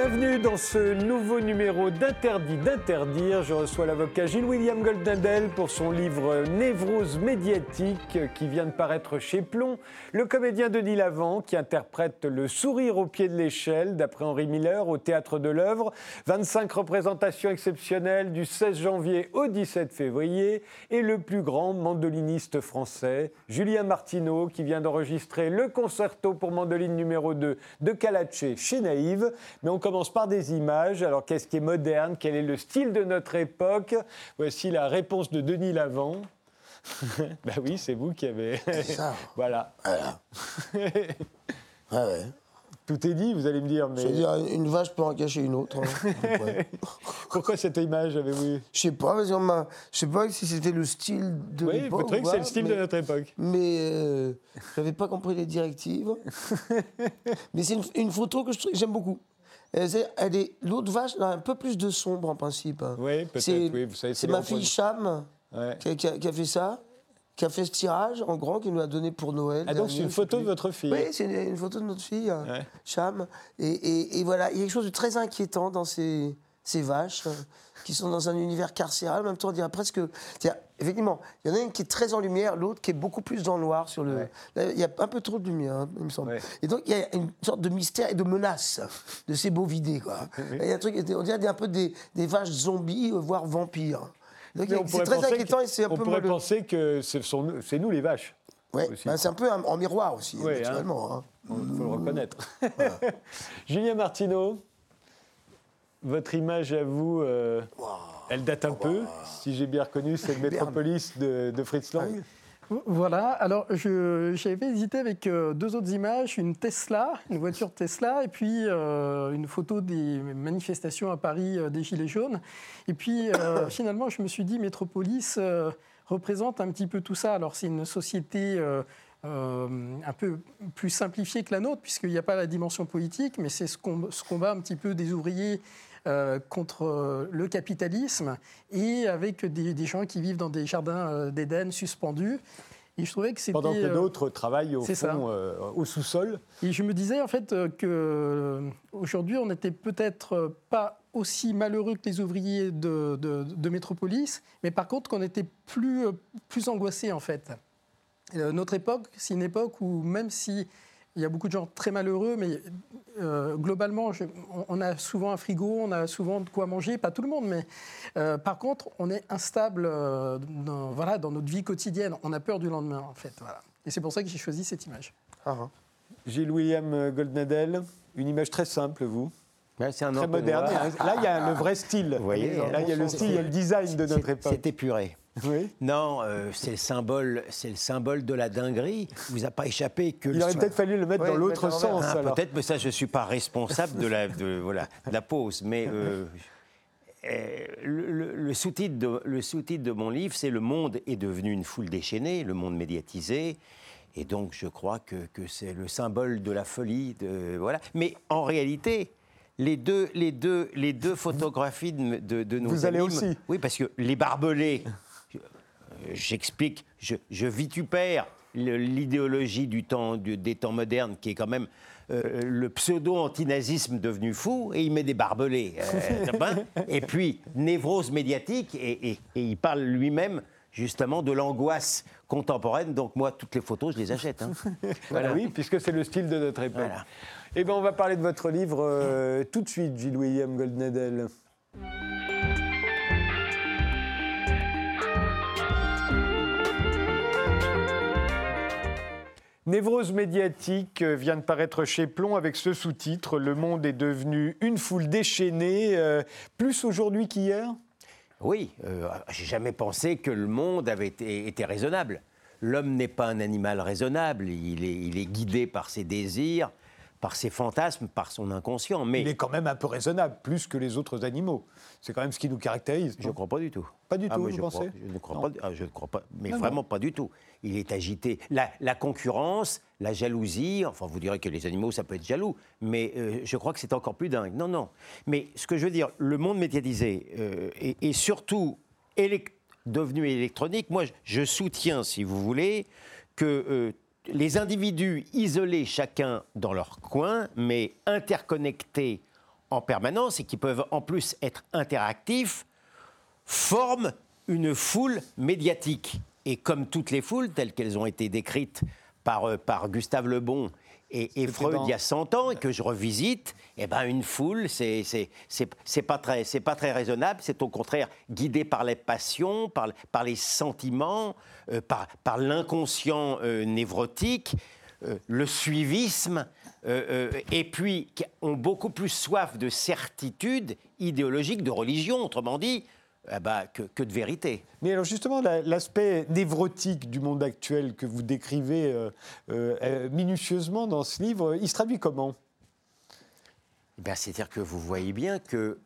Bienvenue dans ce nouveau numéro d'Interdit d'interdire. Je reçois l'avocat Gilles William Goldnadel pour son livre Névrose médiatique qui vient de paraître chez Plomb. Le comédien Denis Lavant qui interprète le sourire au pied de l'échelle d'après Henri Miller au théâtre de l'œuvre. 25 représentations exceptionnelles du 16 janvier au 17 février et le plus grand mandoliniste français, Julien Martineau qui vient d'enregistrer le concerto pour mandoline numéro 2 de Calace chez Naïve. Mais commence par des images. Alors, qu'est-ce qui est moderne? Quel est le style de notre époque? Voici la réponse de Denis Lavant. bah oui, c'est vous qui avez. Ça. voilà. Voilà. Ah ouais. Tout est dit, vous allez me dire. Mais C'est-à-dire, une vache peut en cacher une autre. hein. Ouais. pourquoi cette image avez-vous Je sais pas, parce je sais pas si c'était le style de Oui, l'époque. vous trouvez ou que c'est le style mais, de notre époque Mais euh, j'avais pas compris les directives. mais c'est une, une photo que j'aime beaucoup. Elle est l'autre vache, elle a un peu plus de sombre en principe. Oui, peut-être, oui, vous savez, c'est ma fille Cham Ouais. qui, a, qui a- qui a fait ça, qui a fait ce tirage en grand, qui nous a donné pour Noël. Ah, donc c'est une photo de votre fille Oui, c'est une, une photo de notre fille, Ouais. Cham. Et, et- et voilà, il y a quelque chose de très inquiétant dans ces, ces vaches euh, qui sont dans un univers carcéral. En même temps, on dirait presque. Effectivement, il y en a une qui est très en lumière, l'autre qui est beaucoup plus dans le noir. Sur le, Ouais. Il y a un peu trop de lumière, hein, il me semble. Ouais. Et donc, il y a une sorte de mystère et de menace de ces beaux vidés. Quoi. Il y a un truc, on dirait un peu des, des vaches zombies, euh, voire vampires. Donc, on c'est pourrait très inquiétant que- et c'est un On peu pourrait moelleux. penser que ce sont nous- c'est nous les vaches. Aussi. bah, c'est un peu en miroir aussi, Ouais, hein. naturellement. hein. Il faut le reconnaître. Julien Martineau, votre image à vous, euh, elle date un peu. Si j'ai bien reconnu, c'est le Métropolis de, de Fritz Lang. Voilà, alors j'avais hésité avec euh, deux autres images, une Tesla, une voiture Tesla, et puis euh, une photo des manifestations à Paris euh, des Gilets jaunes. Et puis euh, finalement, je me suis dit, Métropolis euh, représente un petit peu tout ça. Alors c'est une société euh, euh, un peu plus simplifiée que la nôtre, puisqu'il n'y a pas la dimension politique, mais c'est ce, com- ce combat un petit peu des ouvriers euh, contre euh, le capitalisme et avec des, des gens qui vivent dans des jardins euh, d'Éden suspendus. Et je trouvais que c'était. Pendant que d'autres travaillent au fond, euh, sous-sol. et je me disais en fait euh, que euh, aujourd'hui on n'était peut-être pas aussi malheureux que les ouvriers de, de- de Métropolis, mais par contre qu'on était plus, plus angoissés en fait. Euh, notre époque, c'est une époque où même si il y a beaucoup de gens très malheureux, mais euh, globalement, je- on, on a souvent un frigo, on a souvent de quoi manger, pas tout le monde, mais euh, par contre, on est instable euh, dans, voilà, dans notre vie quotidienne. On a peur du lendemain, en fait. Voilà. Et c'est pour ça que j'ai choisi cette image. Ah, hein. Gilles William Goldnadel, une image très simple, vous, Ouais, c'est un très moderne. Là, il y a le vrai style. Vous voyez, Là, il y a le style, il y a le design de notre époque. C'est épuré. Oui. Non, euh, c'est le symbole, c'est le symbole de la dinguerie. Il vous a pas échappé que Il aurait peut-être fallu le mettre dans l'autre sens. Ah. Peut-être, mais ça, je suis pas responsable de la, de, voilà, de la pause. Mais euh, euh, le, le- le sous-titre de, mon livre, c'est Le monde est devenu une foule déchaînée, le monde médiatisé. Et donc, je crois que, que c'est le symbole de la folie. De, voilà. Mais en réalité, les deux, les deux, les deux photographies de, de, de nos Vous allez aussi. Oui, parce que les barbelés, j'explique, je, je vitupère l'idéologie du temps, du- des temps modernes, qui est quand même euh, le pseudo-antinazisme devenu fou, et il met des barbelés. euh, et puis, névrose médiatique, et, et- et il parle lui-même justement de l'angoisse contemporaine. Donc moi, toutes les photos, je les achète. hein. Voilà, oui, puisque c'est le style de notre époque. Voilà. Eh bien, on va parler de votre livre euh, tout de suite, Gilles William Goldnadel. Névrose médiatique euh, vient de paraître chez Plomb avec ce sous-titre Le monde est devenu une foule déchaînée, euh, plus aujourd'hui qu'hier? Oui, euh, j'ai jamais pensé que le monde avait été, raisonnable. L'homme n'est pas un animal raisonnable, il est guidé par ses désirs, par ses fantasmes, par son inconscient. Mais Il est quand même un peu raisonnable, plus que les autres animaux. C'est quand même ce qui nous caractérise. je ne crois pas du tout. Pas du Ah, tout, vous je pensez crois- Je ne crois Non. pas. ah, je ne crois pas. Mais Non, non. vraiment pas du tout. Il est agité. La, la concurrence, la jalousie. Enfin, vous direz que les animaux, ça peut être jaloux, mais euh, je crois que c'est encore plus dingue. Non, non. Mais ce que je veux dire, le monde médiatisé euh, est, est surtout devenu électronique. Moi, je- je soutiens, si vous voulez, que euh, les individus isolés chacun dans leur coin, mais interconnectés en permanence et qui peuvent en plus être interactifs, forment une foule médiatique. Et comme toutes les foules, telles qu'elles ont été décrites par, euh, Gustave Le Bon et, et Freud dans- il y a 100 ans et que je revisite, eh ben une foule, c'est pas très c'est pas très raisonnable. C'est au contraire guidé par les passions, par, par les sentiments, euh, par, par l'inconscient euh, névrotique, euh, le suivisme, et puis qui ont beaucoup plus soif de certitude idéologique, de religion, autrement dit, eh ben, que, que de vérité. Mais alors justement, la- l'aspect névrotique du monde actuel que vous décrivez euh, euh, euh, minutieusement dans ce livre, il se traduit comment? Eh bien, C'est-à-dire que vous voyez bien que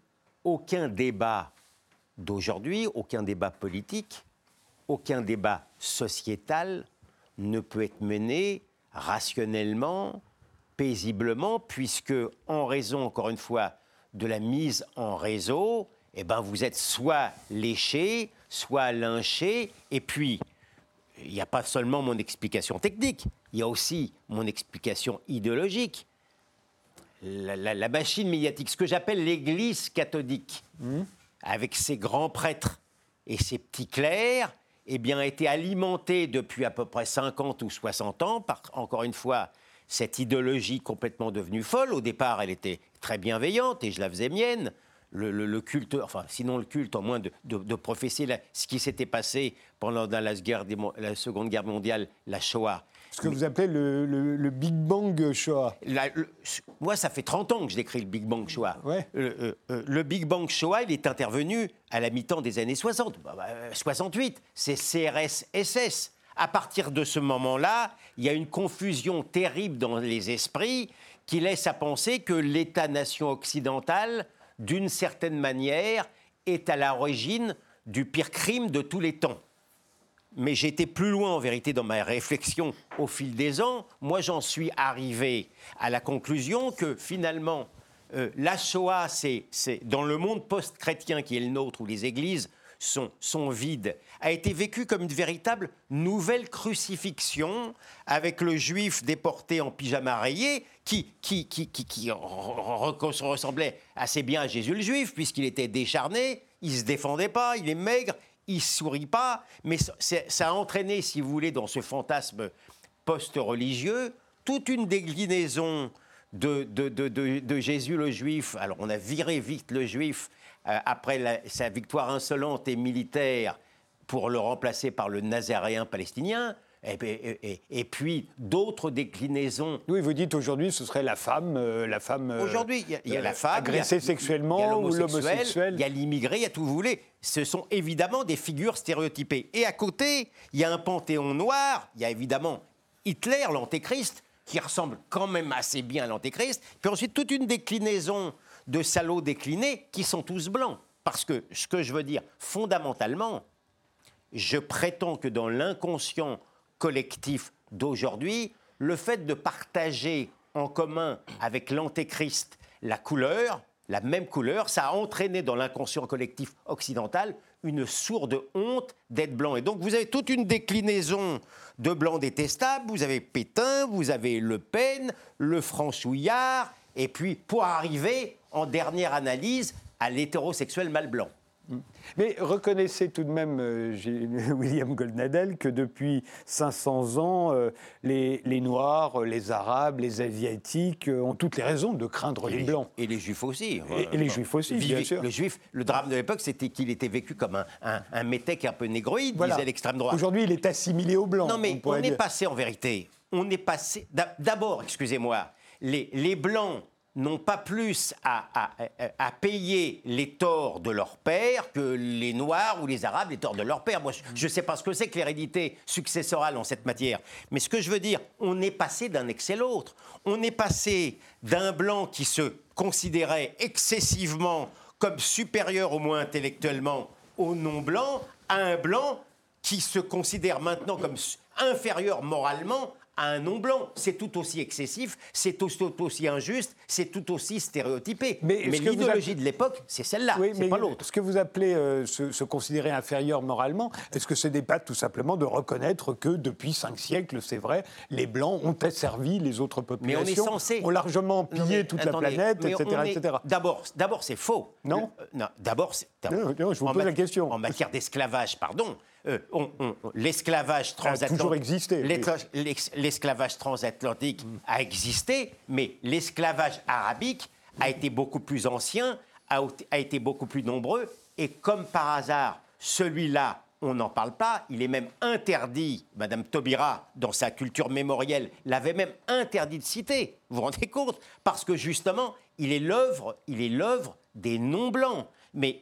aucun débat d'aujourd'hui, aucun débat politique, aucun débat sociétal ne peut être mené rationnellement, paisiblement, puisque en raison, encore une fois, de la mise en réseau, eh ben, vous êtes soit léché, soit lynché, et puis il n'y a pas seulement mon explication technique, il y a aussi mon explication idéologique la, la- la machine médiatique, ce que j'appelle l'Église catholique, avec ses grands prêtres et ses petits clercs, eh bien, a été alimentée depuis à peu près 50 ou 60 ans par, encore une fois, cette idéologie complètement devenue folle. Au départ, elle était très bienveillante et je la faisais mienne. Le, le- le culte, enfin, sinon le culte, au moins de, de- de professer la- ce qui s'était passé pendant dans la, guerre des mon- la Seconde Guerre mondiale, la Shoah. Ce que vous appelez le, Big Bang Shoah. La- moi, ça fait 30 ans que je décris le Big Bang Shoah. Ouais. Le, euh, euh, le Big Bang Shoah, il est intervenu à la mi-temps des années 60. Bah, bah, euh, 68, c'est CRS-SS. À partir de ce moment-là, il y a une confusion terrible dans les esprits qui laisse à penser que l'État-nation occidental, d'une certaine manière, est à l'origine du pire crime de tous les temps mais été plus loin en vérité dans ma réflexion au fil des ans. Moi, j'en suis arrivé à la conclusion que finalement, euh, la Shoah, c'est- dans le monde post-chrétien qui est le nôtre, où les églises sont, sont vides, a été vécue comme une véritable nouvelle crucifixion avec le juif déporté en pyjama rayé qui, qui, qui, qui, qui re- re- re- ressemblait assez bien à Jésus le juif puisqu'il était décharné, il se défendait pas, il est maigre, il sourit pas, mais ça, a entraîné, si vous voulez, dans ce fantasme post-religieux, toute une déclinaison de, de- de- de- Jésus le juif. Alors on a viré vite le juif euh, après sa victoire insolente et militaire pour le remplacer par le nazaréen palestinien. Et, et- et- et puis d'autres déclinaisons Oui, vous dites aujourd'hui ce serait la femme, euh, la femme. euh, Aujourd'hui, il y a- il y, a euh, la femme. agressée y a- sexuellement il y a ou l'homosexuel. Il y a l'immigré, il y a tout vous voulez. Ce sont évidemment des figures stéréotypées. Et à côté, il y a un panthéon noir. Il y a évidemment Hitler, l'antéchrist, qui ressemble quand même assez bien à l'antéchrist. Puis ensuite, toute une déclinaison de salauds déclinés qui sont tous blancs. Parce que ce que je veux dire, fondamentalement, je prétends que dans l'inconscient collectif d'aujourd'hui, le fait de partager en commun avec l'antéchrist la couleur, la même couleur, ça a entraîné dans l'inconscient collectif occidental une sourde honte d'être blanc. Et donc vous avez toute une déclinaison de blancs détestables, vous avez Pétain, vous avez Le Pen, le Franchouillard, et puis pour arriver en dernière analyse à l'hétérosexuel mâle blanc. Mais reconnaissez tout de même, euh, William Goldnadel, que depuis 500 ans, euh, les, les Noirs, euh, les Arabes, les Asiatiques euh, ont toutes les raisons de craindre les Blancs. Et les juifs aussi. Et- et les juifs aussi, bien sûr. Le juif, le drame de l'époque, c'était qu'il était vécu comme un, un, un métèque un peu négroïde, Voilà. disait l'extrême droite. Aujourd'hui, il est assimilé aux Blancs. Non, mais on, est dire. passé en vérité. On est passé. d'ab- D'abord, excusez-moi, les, les Blancs n'ont pas plus à, à- à- payer les torts de leur père que les Noirs ou les Arabes les torts de leur père. Moi, je ne sais pas ce que c'est que l'hérédité successorale en cette matière. Mais ce que je veux dire, on est passé d'un excès l'autre. On est passé d'un Blanc qui se considérait excessivement comme supérieur au moins intellectuellement au non-Blanc à un Blanc qui se considère maintenant comme inférieur moralement à un non-blanc. C'est tout aussi excessif, c'est tout, aussi injuste, c'est tout aussi stéréotypé. Mais l'idéologie appelez- de l'époque, c'est celle-là, Oui, c'est pas l'autre. ce que vous appelez euh, se, se considérer inférieur moralement, est-ce que ce n'est pas tout simplement de reconnaître que depuis cinq siècles, c'est vrai, les Blancs ont asservi les autres Mais on est populations, censé. ont largement Non, pillé mais toute attendez, la planète, mais etc. est- etc. D'abord, d'abord, c'est faux. Non euh, non, d'abord, c'est- Non, non, je vous en pose la question. En matière d'esclavage, pardon, euh, on- on- on- l'esclavage transatlantique. L'esclavage a existé, mais l'esclavage arabique a été beaucoup plus ancien, a, a été beaucoup plus nombreux, et comme par hasard, celui-là, on n'en parle pas, il est même interdit, Madame Taubira, dans sa culture mémorielle, l'avait même interdit de citer. Vous vous rendez compte? Parce que justement, il est l'œuvre, il est l'œuvre des non-blancs. Mais,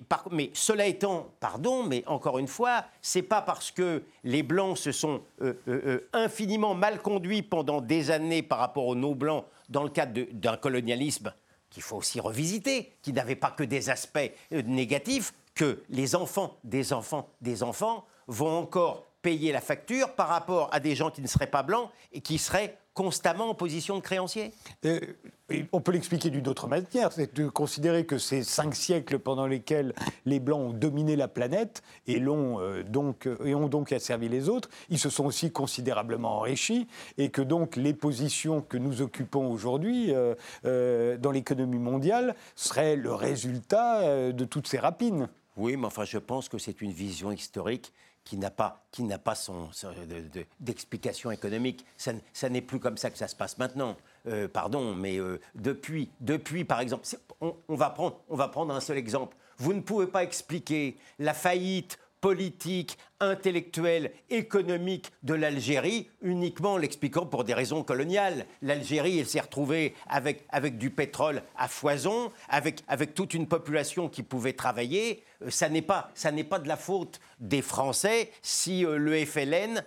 cela étant, pardon, mais encore une fois, c'est pas parce que les blancs se sont euh, euh, euh, infiniment mal conduits pendant des années par rapport aux non-blancs dans le cadre d'un colonialisme qu'il faut aussi revisiter, qui n'avait pas que des aspects négatifs, que les enfants des enfants des enfants vont encore payer la facture par rapport à des gens qui ne seraient pas blancs et qui seraient constamment en position de créancier. Euh, et on peut l'expliquer d'une autre manière, c'est de considérer que ces cinq siècles pendant lesquels les Blancs ont dominé la planète et, l'ont, euh, donc, et ont donc asservi les autres, ils se sont aussi considérablement enrichis et que donc les positions que nous occupons aujourd'hui euh, euh, dans l'économie mondiale seraient le résultat euh, de toutes ces rapines. Oui, mais enfin, je pense que c'est une vision historique qui n'a pas, qui n'a pas son, de- d'explication économique. Ça, n'est plus comme ça que ça se passe maintenant. Euh, pardon, mais euh, depuis, depuis, par exemple, on va prendre, on va prendre un seul exemple. Vous ne pouvez pas expliquer la faillite politique, intellectuelle, économique de l'Algérie uniquement en l'expliquant pour des raisons coloniales. L'Algérie, elle s'est retrouvée avec, avec du pétrole à foison, avec, avec toute une population qui pouvait travailler. Euh, Ça n'est pas, pas de la faute des Français si euh, le FLN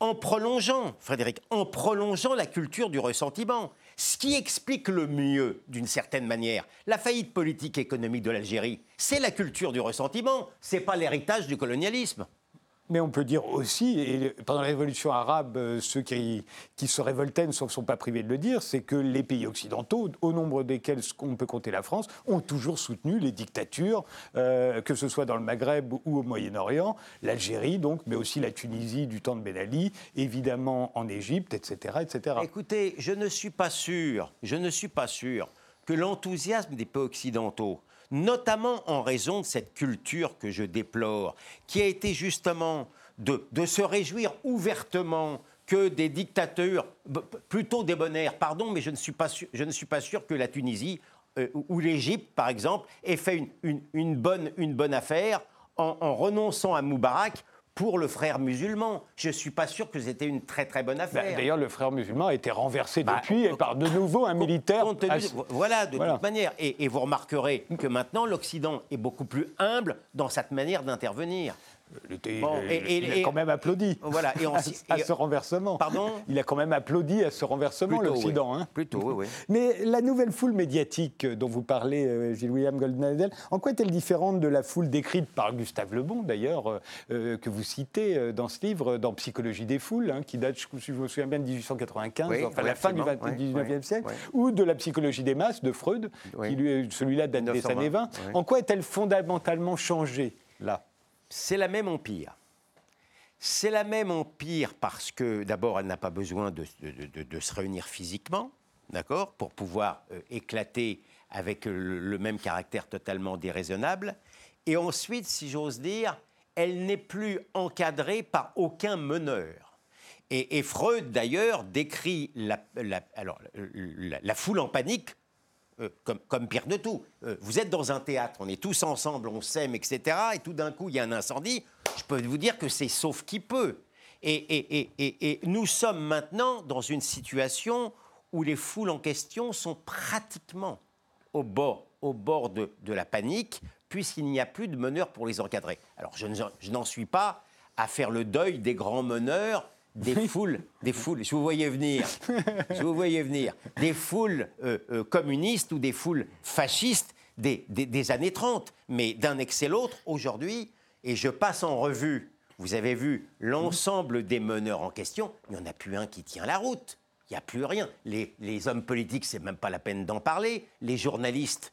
en prolongeant, Frédéric, en prolongeant la culture du ressentiment. Ce qui explique le mieux, d'une certaine manière, la faillite politique et économique de l'Algérie, c'est la culture du ressentiment, c'est pas l'héritage du colonialisme. Mais on peut dire aussi, et pendant la révolution arabe, euh, ceux qui, se révoltaient ne sont pas privés de le dire, c'est que les pays occidentaux, au nombre desquels on peut compter la France, ont toujours soutenu les dictatures, euh, que ce soit dans le Maghreb ou au Moyen-Orient, l'Algérie donc, mais aussi la Tunisie du temps de Ben Ali, évidemment en Égypte, etc., etc. Écoutez, je ne suis pas sûr, je ne suis pas sûr que l'enthousiasme des pays occidentaux, notamment en raison de cette culture que je déplore, qui a été justement de, se réjouir ouvertement que des p- plutôt débonnaires, pardon, mais je ne suis pas sûr, je ne suis pas sûr que la Tunisie euh, ou- l'Égypte, par exemple, ait fait une bonne affaire en, en renonçant à Moubarak pour le frère musulman. Je ne suis pas sûr que c'était une très très bonne Bah, affaire. D'ailleurs, le frère musulman a été renversé Bah, depuis et par de nouveau un militaire. compte ass- voilà, de Voilà. toute manière. Et, et vous remarquerez que maintenant, l'Occident est beaucoup plus humble dans cette manière d'intervenir. Bon, il- et- et- il a et- quand même applaudi Voilà, et on à, ce renversement. Pardon Il a quand même applaudi à ce renversement, l'Occident. oui. hein. Plutôt, oui, oui. Mais la nouvelle foule médiatique dont vous parlez, euh, Gilles-William Goldnadel, en quoi est-elle différente de la foule décrite par Gustave Le Bon, d'ailleurs, euh, euh, que vous citez euh, dans ce livre, dans Psychologie des foules, hein, qui date, je, si je me souviens bien, de 1895, Oui, enfin oui, la fin du absolument, 20 oui, 19e oui, siècle, ou de la psychologie des masses de Freud, qui lui, celui-là date des 1920, années 20. oui. En quoi est-elle fondamentalement changée, là? C'est la même empire. C'est la même empire parce que, d'abord, elle n'a pas besoin de, se réunir physiquement, d'accord, pour pouvoir euh, éclater avec le, même caractère totalement déraisonnable. Et ensuite, si j'ose dire, elle n'est plus encadrée par aucun meneur. Et, Freud, d'ailleurs, décrit la foule en panique euh, comme, pire de tout. Euh, vous êtes dans un théâtre, on est tous ensemble, on s'aime, etc. Et tout d'un coup, il y a un incendie. Je peux vous dire que c'est sauf qui peut. Et, nous sommes maintenant dans une situation où les foules en question sont pratiquement au bord, au bord de, la panique, puisqu'il n'y a plus de meneurs pour les encadrer. Alors, je n'en suis pas à faire le deuil des grands meneurs, des foules, des foules, je vous voyais venir, je vous voyais venir, des foules euh, euh, communistes ou des foules fascistes des, des- des années 30. Mais d'un excès l'autre, aujourd'hui, et je passe en revue, vous avez vu l'ensemble des meneurs en question, il n'y en a plus un qui tient la route. Il n'y a plus rien. Les, les hommes politiques, c'est même pas la peine d'en parler. Les journalistes,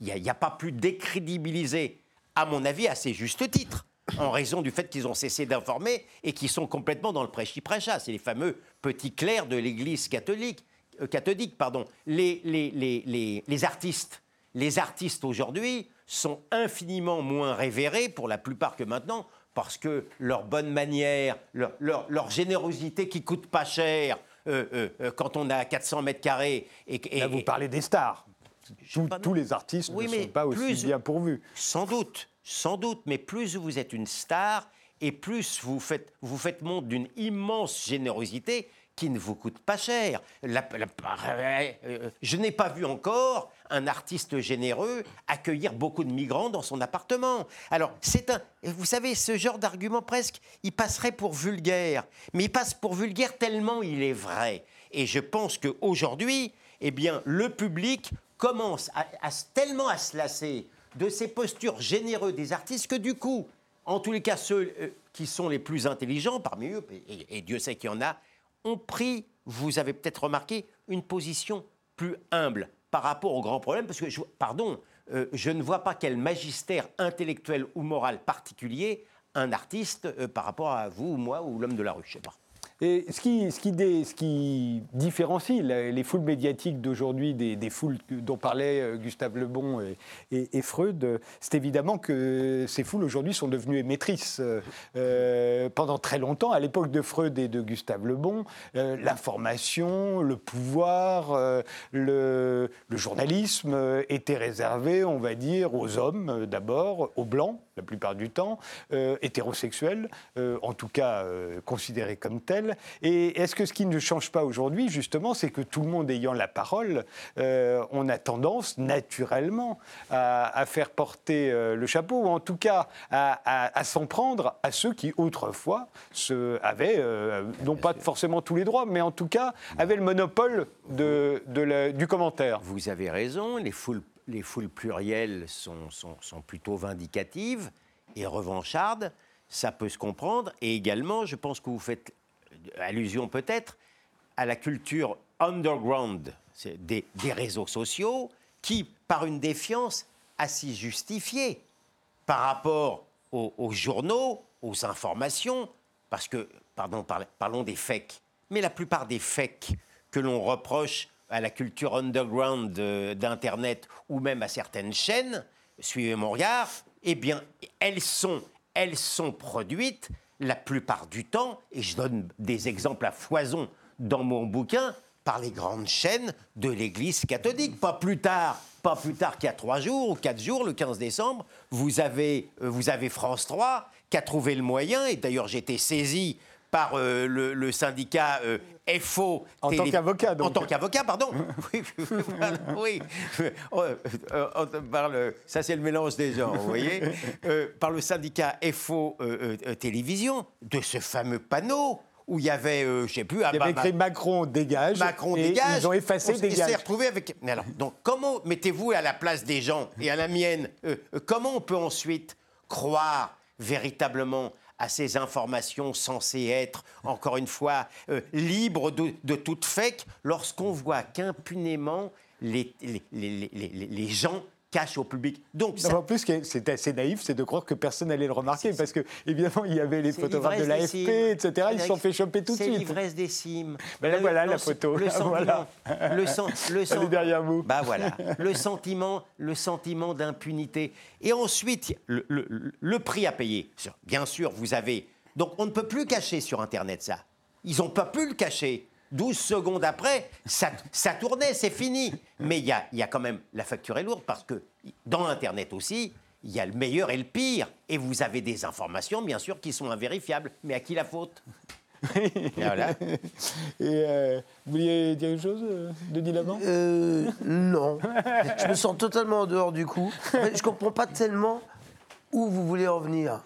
il n'y a, a, pas plus décrédibilisé, à mon avis, à ses justes titres, en raison du fait qu'ils ont cessé d'informer et qu'ils sont complètement dans le prêchi-prêcha. C'est les fameux petits clercs de l'Église catholique. Euh, catholique pardon. Les, les, les, les artistes, les artistes aujourd'hui sont infiniment moins révérés pour la plupart que maintenant parce que leur bonne manière, leur, leur, leur générosité qui coûte pas cher euh, euh, euh quand on a 400 mètres carrés. Et, et, Là, vous parlez des stars. Tous, tous les artistes oui, ne sont pas aussi plus, bien pourvus. Sans doute, sans doute, mais plus vous êtes une star et plus vous faites, montre d'une immense générosité qui ne vous coûte pas cher. Euh, je n'ai pas vu encore un artiste généreux accueillir beaucoup de migrants dans son appartement. Alors, c'est un. Vous savez, ce genre d'argument presque, il passerait pour vulgaire. Mais il passe pour vulgaire tellement il est vrai. Et je pense qu'aujourd'hui, eh bien, le public commence tellement à se lasser de ces postures généreuses des artistes que du coup, en tous les cas, ceux euh, qui sont les plus intelligents parmi eux, et Dieu sait qu'il y en a, ont pris, vous avez peut-être remarqué, une position plus humble par rapport aux grands problèmes, parce que, je, pardon, euh, je ne vois pas quel magistère intellectuel ou moral particulier un artiste euh, par rapport à vous ou moi ou l'homme de la rue, je sais pas. Et ce qui, différencie les foules médiatiques d'aujourd'hui des, foules dont parlaient euh, Gustave Lebon et, et, Freud, c'est évidemment que ces foules aujourd'hui sont devenues émettrices. Euh, pendant très longtemps, à l'époque de Freud et de Gustave Lebon, euh, l'information, le pouvoir, euh, le, le, journalisme étaient réservés, on va dire, aux hommes d'abord, aux blancs la plupart du temps, hétérosexuels, en tout cas considérés comme tels. Et est-ce que ce qui ne change pas aujourd'hui, justement, c'est que tout le monde ayant la parole, euh, on a tendance naturellement à, faire porter euh, le chapeau, ou en tout cas à, s'en prendre à ceux qui autrefois se, avaient, euh, non pas forcément tous les droits, mais en tout cas avaient le monopole de, du commentaire. Vous avez raison, les foules, les foules plurielles sont, sont, sont plutôt vindicatives et revanchardes ça peut se comprendre. Et également, je pense que vous faites allusion peut-être à la culture underground des, réseaux sociaux qui, par une défiance assez justifiée par rapport aux, journaux, aux informations, parce que, pardon, parlons des fakes, mais la plupart des fakes que l'on reproche à la culture underground d'Internet ou même à certaines chaînes, suivez mon regard, eh bien, elles elles sont produites la plupart du temps, et je donne des exemples à foison dans mon bouquin, par les grandes chaînes de l'Église catholique. Pas plus tard, pas plus tard qu'il y a trois jours ou quatre jours, le 15 décembre, vous avez, euh, vous avez France 3 qui a trouvé le moyen, et d'ailleurs j'ai été saisi par euh, le, syndicat euh, FO. En tant qu'avocat, donc. En tant qu'avocat, pardon. oui, oui. Oh, euh, ça, c'est le mélange des gens, vous voyez. par le syndicat FO Télévision, de ce fameux panneau où il y avait, je je sais plus, il y avait écrit Macron dégage. Macron et dégage. Ils ont effacé dégage. Il s'est retrouvé avec. Mais alors, donc comment mettez-vous à la place des gens et à la mienne Comment on peut ensuite croire véritablement à ces informations censées être, encore une fois, euh, libres de, toute fake, lorsqu'on voit qu'impunément les, gens cache au public. Donc, En plus, c'est assez naïf, c'est de croire que personne n'allait le remarquer, parce que évidemment, il y avait les photographes de l'AFP, etc. Ils se sont fait choper tout de suite. C'est l'ivresse des cimes. Ben là, voilà la photo. Le sentiment. Voilà. Le, sen, le sen, derrière vous. Bah voilà. Le sentiment, le sentiment d'impunité. Et ensuite, le, le, le prix à payer. Bien sûr, vous avez. Donc, on ne peut plus cacher sur Internet ça. Ils n'ont pas pu le cacher. 12 secondes après, ça, ça tournait, c'est fini. Mais il y a, y a, quand même, la facture est lourde parce que dans Internet aussi, il y a le meilleur et le pire. Et vous avez des informations, bien sûr, qui sont invérifiables. Mais à qui la faute? Et voilà. Et euh, vous vouliez dire une chose, euh, Denis Lavant euh, Non. je me sens totalement en dehors du coup. je ne comprends pas tellement où vous voulez en venir.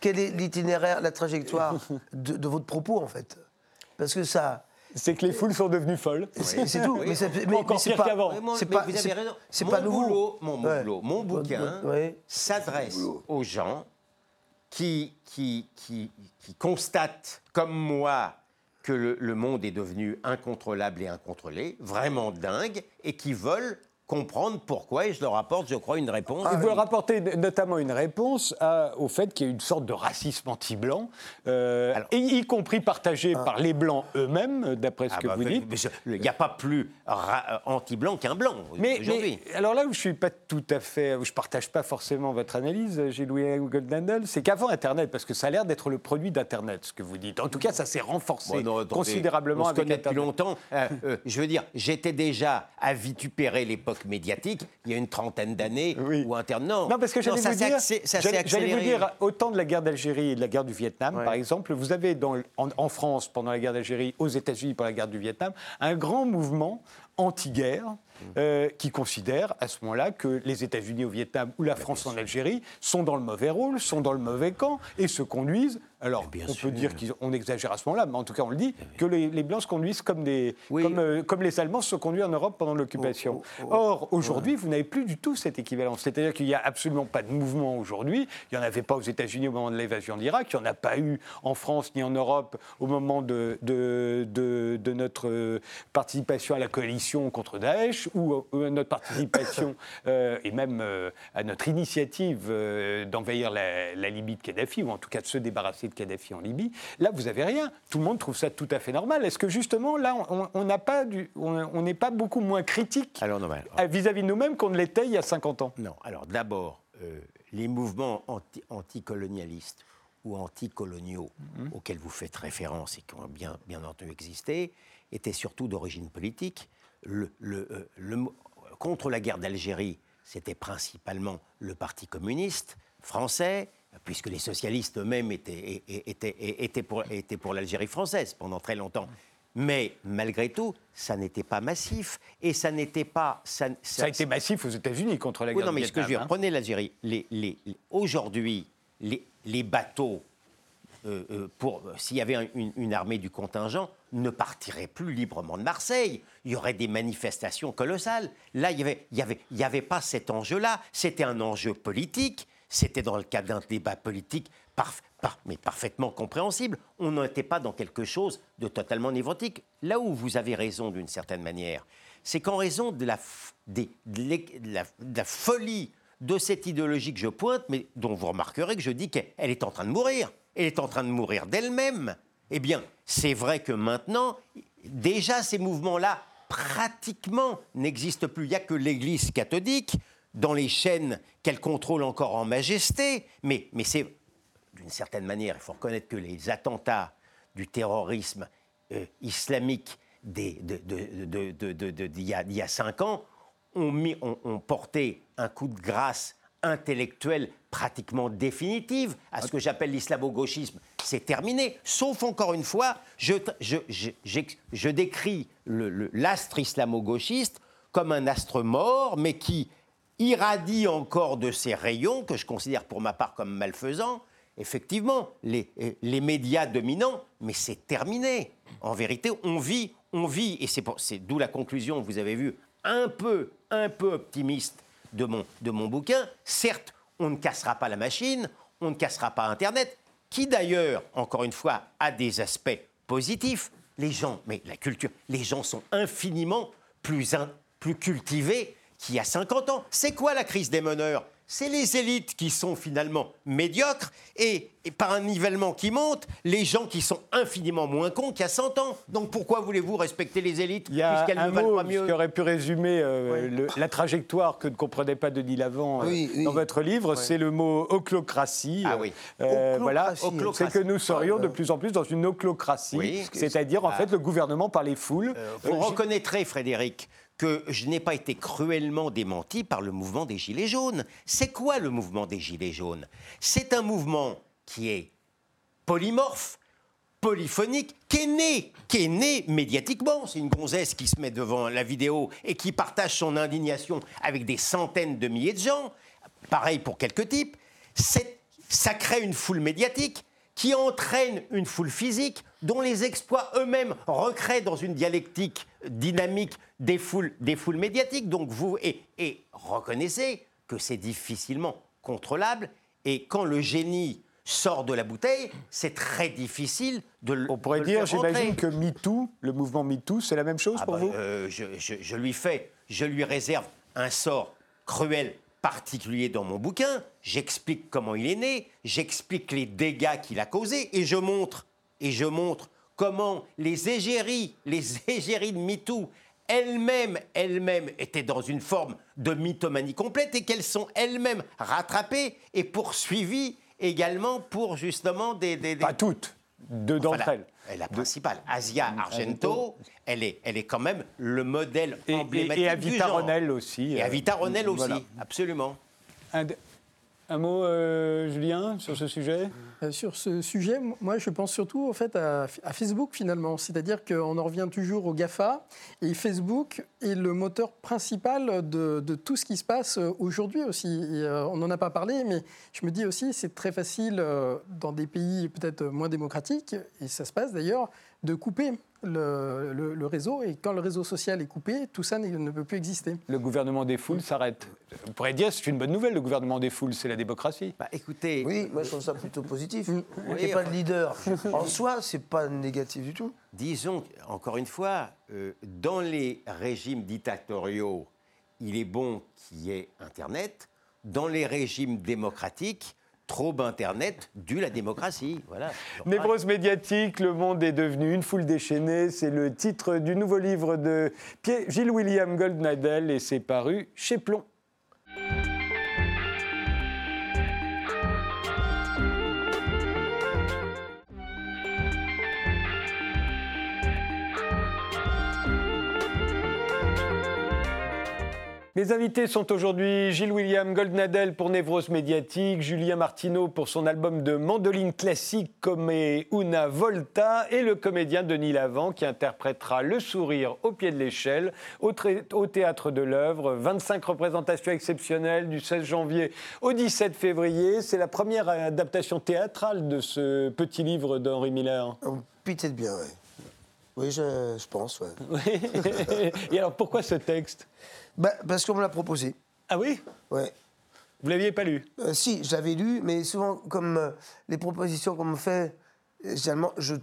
Quel est l'itinéraire, la trajectoire de, de votre propos, en fait? Parce que ça c'est que les foules sont devenues folles. C'est tout. Mais c'est pas qu'avant. C'est pas. Vous avez raison. C'est pas nouveau. mon, boulot, mon bouquin s'adresse aux gens qui, qui, qui, qui constatent, comme moi, que le, le monde est devenu incontrôlable et incontrôlé, vraiment dingue, et qui veulent comprendre pourquoi, et je leur apporte, je crois, une réponse. Et vous leur apportez notamment une réponse à- au fait qu'il y a une sorte de racisme anti-blanc, euh, y compris partagé par les blancs eux-mêmes, d'après ce Ah que bah, vous mais- dites. Il n'y a pas plus euh, anti-blanc qu'un blanc Mais, aujourd'hui. mais alors là où je suis pas tout à fait, où je partage pas forcément votre analyse, Gilles-Louis Goldhandel, c'est qu'avant Internet, parce que ça a l'air d'être le produit d'Internet, ce que vous dites. En tout cas, ça s'est renforcé Bon, non, attendez, considérablement on se avec connaît depuis Internet. longtemps. Euh, euh, je veux dire, j'étais déjà à vitupérer l'époque médiatique il y a une trentaine d'années Oui. où Internet. Non, Non, parce que j'allais vous dire, j'allais- vous dire, autant de la guerre d'Algérie et de la guerre du Vietnam, Ouais. par exemple, vous avez dans, en, en France pendant la guerre d'Algérie, aux États-Unis pendant la guerre du Vietnam, un grand mouvement anti-guerre euh, qui considère à ce moment-là que les États-Unis au Vietnam ou la France en Algérie sont dans le mauvais rôle, sont dans le mauvais camp et se conduisent. Alors, bien on sûr. peut dire qu'on exagère à ce moment-là, mais en tout cas, on le dit, que les, les Blancs se conduisent comme, des, Oui. comme, euh, comme les Allemands se sont conduits en Europe pendant l'occupation. Or, aujourd'hui, vous n'avez plus du tout cette équivalence. C'est-à-dire qu'il n'y a absolument pas de mouvement aujourd'hui. Il n'y en avait pas aux États-Unis au moment de l'invasion d'Irak. Il n'y en a pas eu en France ni en Europe au moment de, de, de- de notre euh, participation à la coalition contre Daesh ou euh, notre participation euh, et même euh, à notre initiative d'envahir la, la Libye de Kadhafi, ou en tout cas de se débarrasser de Kadhafi en Libye. Là, vous n'avez rien. Tout le monde trouve ça tout à fait normal. Est-ce que justement, là, on- n'a pas du- on on n'est pas beaucoup moins critique vis-à-vis de nous-mêmes qu'on ne l'était il y a 50 ans? Non, alors d'abord, euh, les mouvements anti- anticolonialistes ou anticoloniaux Mhm. auxquels vous faites référence et qui ont bien, bien entendu existé étaient surtout d'origine politique. Le, le, euh, le contre la guerre d'Algérie, c'était principalement le Parti communiste français, puisque les socialistes eux-mêmes étaient, étaient, étaient, étaient pour, étaient pour l'Algérie française pendant très longtemps. Mais malgré tout, ça n'était pas massif et ça n'était pas. Ça, Ça a été massif aux États-Unis contre la oui, guerre non, du mais ce que je veux dire, hein. prenez l'Algérie. Les, les- les- Aujourd'hui, les, les bateaux, euh, euh, pour s'il y avait un- une, une armée du contingent, ne partiraient plus librement de Marseille. Il y aurait des manifestations colossales. Là, il n'y avait, il y avait, il y avait pas cet enjeu-là. C'était un enjeu politique. C'était dans le cadre d'un débat politique mais parfaitement compréhensible. On n'était pas dans quelque chose de totalement névrotique. Là où vous avez raison d'une certaine manière, c'est qu'en raison de la, la- de la folie de cette idéologie que je pointe, mais dont vous remarquerez que je dis qu'elle elle est en train de mourir. Elle est en train de mourir d'elle-même. Eh bien, c'est vrai que maintenant, déjà ces mouvements-là, pratiquement, n'existent plus. Il n'y a que l'Église catholique, dans les chaînes qu'elle contrôle encore en majesté, mais, c'est d'une certaine manière, il faut reconnaître que les attentats du terrorisme islamique d'il y, a- cinq ans ont, porté un coup de grâce intellectuel pratiquement définitive à ce que j'appelle l'islamo-gauchisme. C'est terminé. Sauf, encore une fois, je, décris l'astre islamo-gauchiste comme un astre mort, mais qui irradie encore de ses rayons, que je considère pour ma part comme malfaisants, effectivement, les, euh, médias dominants, mais c'est terminé. En vérité, on vit, on vit, et c'est d'où la conclusion, vous avez vu, un peu, un peu optimiste de mon, de mon bouquin. Certes, on ne cassera pas la machine, on ne cassera pas Internet, qui d'ailleurs, encore une fois, a des aspects positifs. Les gens, mais la culture, les gens sont infiniment plus, plus cultivés qu'il y a 50 ans. C'est quoi la crise des meneurs? C'est les élites qui sont finalement médiocres et, et par un nivellement qui monte, les gens qui sont infiniment moins cons qu'il y a 100 ans. Donc pourquoi voulez-vous respecter les élites Il y a puisqu'elles un ne mot pas mieux qui aurait pu résumer euh, le- la trajectoire que ne comprenait pas Denis Lavant euh, Oui, oui. dans votre livre, c'est le mot oclocratie. Ah oui. Euh, voilà, Oclocratie. c'est que nous serions de plus en plus dans une oclocratie, c'est-à-dire en Ah. fait le gouvernement par les foules. Vous Euh, reconnaîtrez, Frédéric, que je n'ai pas été cruellement démenti par le mouvement des Gilets jaunes. C'est quoi le mouvement des Gilets jaunes? C'est un mouvement qui est polymorphe, polyphonique, qui est né, né médiatiquement. C'est une gonzesse qui se met devant la vidéo et qui partage son indignation avec des centaines de milliers de gens. Pareil pour quelques types. Ça crée une foule médiatique qui entraîne une foule physique dont les exploits eux-mêmes recréent dans une dialectique dynamique des foules, des foules médiatiques. Donc vous et, et reconnaissez que c'est difficilement contrôlable. Et quand le génie sort de la bouteille, c'est très difficile de le On pourrait dire, j'imagine que MeToo, le mouvement MeToo, c'est la même chose Ah pour bah, vous? euh, je, je- je lui fais, je lui réserve un sort cruel particulier dans mon bouquin. J'explique comment il est né, j'explique les dégâts qu'il a causés et je montre, et je montre comment les égéries, les égéries de MeToo, elles-mêmes, elles-mêmes étaient dans une forme de mythomanie complète et qu'elles sont elles-mêmes rattrapées et poursuivies également pour justement des... des- des- Pas toutes, deux d'entre Enfin, la- elles. et La principale, Asia Argento, elle est, elle est quand même le modèle Et, emblématique et, et du Avita genre. Ronel aussi. Et euh, Avita Ronel aussi, voilà. absolument. Un, un mot, euh, Julien, sur ce sujet? Euh, Sur ce sujet, moi je pense surtout en fait à, Facebook finalement, c'est-à-dire qu'on en revient toujours au Gafa. Et Facebook est le moteur principal de, tout ce qui se passe euh, aujourd'hui aussi. On n'en a pas parlé, mais je me dis aussi c'est très facile dans des pays peut-être moins démocratiques et ça se passe d'ailleurs de couper le, le- le réseau et quand le réseau social est coupé, tout ça ne peut plus exister. Le gouvernement des foules s'arrête. On pourrait dire c'est une bonne nouvelle, le gouvernement des foules, c'est la démocratie. Bah, écoutez, Oui, moi je trouve ça plutôt positif. Mm. Il n'y a pas de leader. En soi, c'est pas négatif du tout. disons, encore une fois, euh, dans les régimes dictatoriaux, il est bon qu'il y ait Internet. Dans les régimes démocratiques, trop d'Internet dû la démocratie. Voilà. Névrose médiatique, le monde est devenu une foule déchaînée. C'est le titre du nouveau livre de Gilles William Goldnadel et c'est paru chez Plomb. Mes invités sont aujourd'hui Gilles William Goldnadel pour Névrose médiatique, Julien Martineau pour son album de mandoline classique comme Una Volta et le comédien Denis Lavant qui interprétera Le sourire au pied de l'échelle au, théâtre de l'œuvre. 25 représentations exceptionnelles du 16 janvier au 17 février. C'est la première adaptation théâtrale de ce petit livre d'Henri Miller. Oh, bien, oui. Oui, je, je pense, ouais. et alors pourquoi ce texte Bah, parce qu'on me l'a proposé. Ah oui? Ouais. Vous l'aviez pas lu? Euh, si, je l'avais lu, mais souvent, comme euh, les propositions qu'on me fait, euh, généralement, je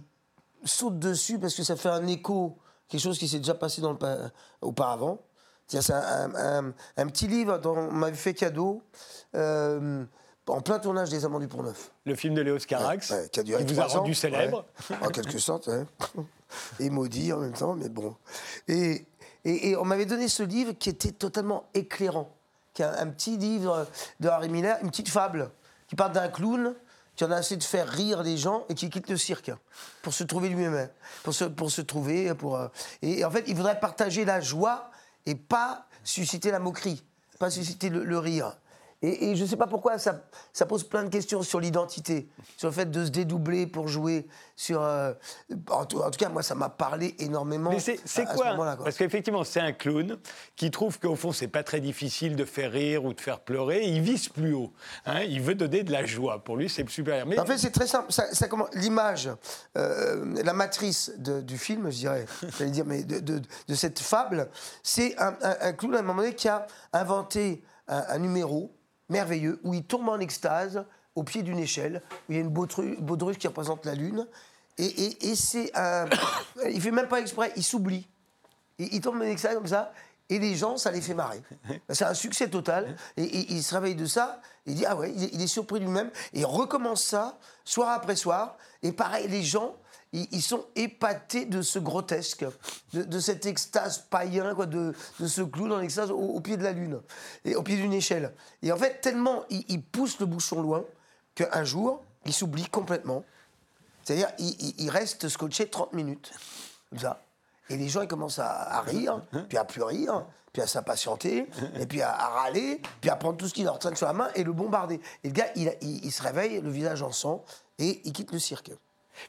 saute dessus parce que ça fait un écho, quelque chose qui s'est déjà passé dans le pa- auparavant. C'est un, un- un petit livre dont on m'avait fait cadeau euh, en plein tournage des Amants du Pont-Neuf. Le film de Léos Carax, Ouais, qui a duré vous a ans, rendu célèbre. ouais. En quelque sorte. Et maudit en même temps, mais bon. Et, et, et on m'avait donné ce livre qui était totalement éclairant, qui est un, un petit livre de Harry Miller, une petite fable, qui parle d'un clown qui en a assez de faire rire les gens et qui quitte le cirque pour se trouver lui-même, pour se, pour se trouver. Pour, euh, et en fait, il voudrait partager la joie et pas susciter la moquerie, pas susciter le, le rire. Et, et je ne sais pas pourquoi ça, ça pose plein de questions sur l'identité, sur le fait de se dédoubler pour jouer, sur. euh, en, tout, en tout cas, moi, ça m'a parlé énormément. Mais c'est quoi. Parce qu'effectivement, c'est un clown qui trouve qu'au fond, c'est pas très difficile de faire rire ou de faire pleurer. Il vise plus haut. hein. il veut donner de la joie. Pour lui, c'est supérieur. Mais En fait, c'est très simple. Ça, ça L'image, euh, la matrice de- du film, je dirais, j'allais dire, mais de, de- de cette fable, c'est un, un- un clown à un moment donné qui a inventé un, un numéro merveilleux où il tombe en extase au pied d'une échelle, où il y a une baudru- baudruche qui représente la lune. Et, et- et c'est un. il fait même pas exprès, il s'oublie. Il, il tombe en extase comme ça. Et les gens, ça les fait marrer. C'est un succès total. Et, et il se réveille de ça. Et il dit Ah ouais, il est, il est surpris lui-même. Et il recommence ça, soir après soir. Et pareil, les gens, ils, ils sont épatés de ce grotesque, de, de cette extase païen, quoi, de, ce clown en extase au, pied de la lune, et au pied d'une échelle. Et en fait, tellement il, il pousse le bouchon loin qu'un jour, il s'oublie complètement. C'est-à-dire, il, il- il reste scotché 30 minutes, ça. Et les gens, ils commencent à, rire, puis à plus rire, puis à s'impatienter, et puis à, râler, puis à prendre tout ce qui leur traîne sur la main et le bombarder. Et le gars, il se réveille, le visage en sang, et il quitte le cirque.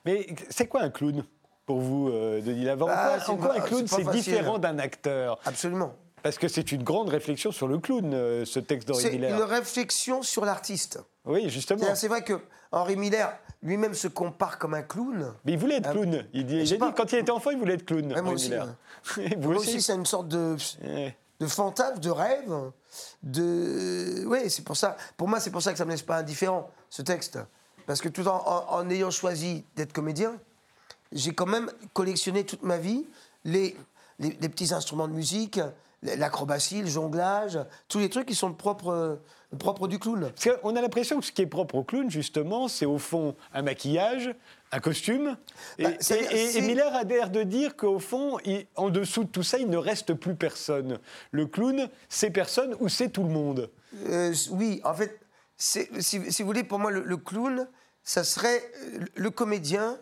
Mais c'est quoi un clown pour vous, euh, Denis Lavant Ah, c'est En quoi un clown, c'est c'est différent d'un acteur? Absolument. Parce que c'est une grande réflexion sur le clown, euh, ce texte d'Henri C'est Miller. une réflexion sur l'artiste. Oui, justement. C'est vrai que Henri Miller lui-même se compare comme un clown. Mais il voulait être Ah, clown. Il, dit, je il a dit, quand il était enfant, il voulait être clown. Ouais, moi Henri aussi, Miller. vous Moi aussi, aussi, c'est une sorte de, Ouais. de fantasme, de rêve, de... Oui, c'est pour ça. Pour moi, c'est pour ça que ça me laisse pas indifférent, ce texte. Parce que tout en, en- en ayant choisi d'être comédien, j'ai quand même collectionné toute ma vie les, les, les petits instruments de musique, l'acrobatie, le jonglage, tous les trucs qui sont le propre, euh, le propre du clown. Parce qu'on a l'impression que ce qui est propre au clown, justement, c'est au fond un maquillage, un costume. Et, Bah, c'est-à-dire, et- et- et c'est- Miller a l'air de dire qu'au fond, il- en dessous de tout ça, il ne reste plus personne. Le clown, c'est personne ou c'est tout le monde? Euh, oui, en fait, si, si vous voulez, pour moi, le, le clown, ça serait euh, le comédien,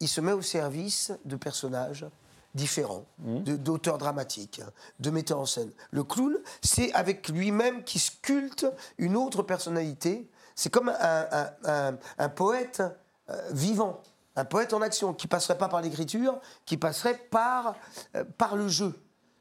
il se met au service de personnages différents, de- d'auteurs dramatiques, de metteurs en scène. Le clown, c'est avec lui-même qui sculpte une autre personnalité. C'est comme un, un- un- un poète euh, vivant, un poète en action, qui passerait pas par l'écriture, qui passerait par, euh, par le jeu,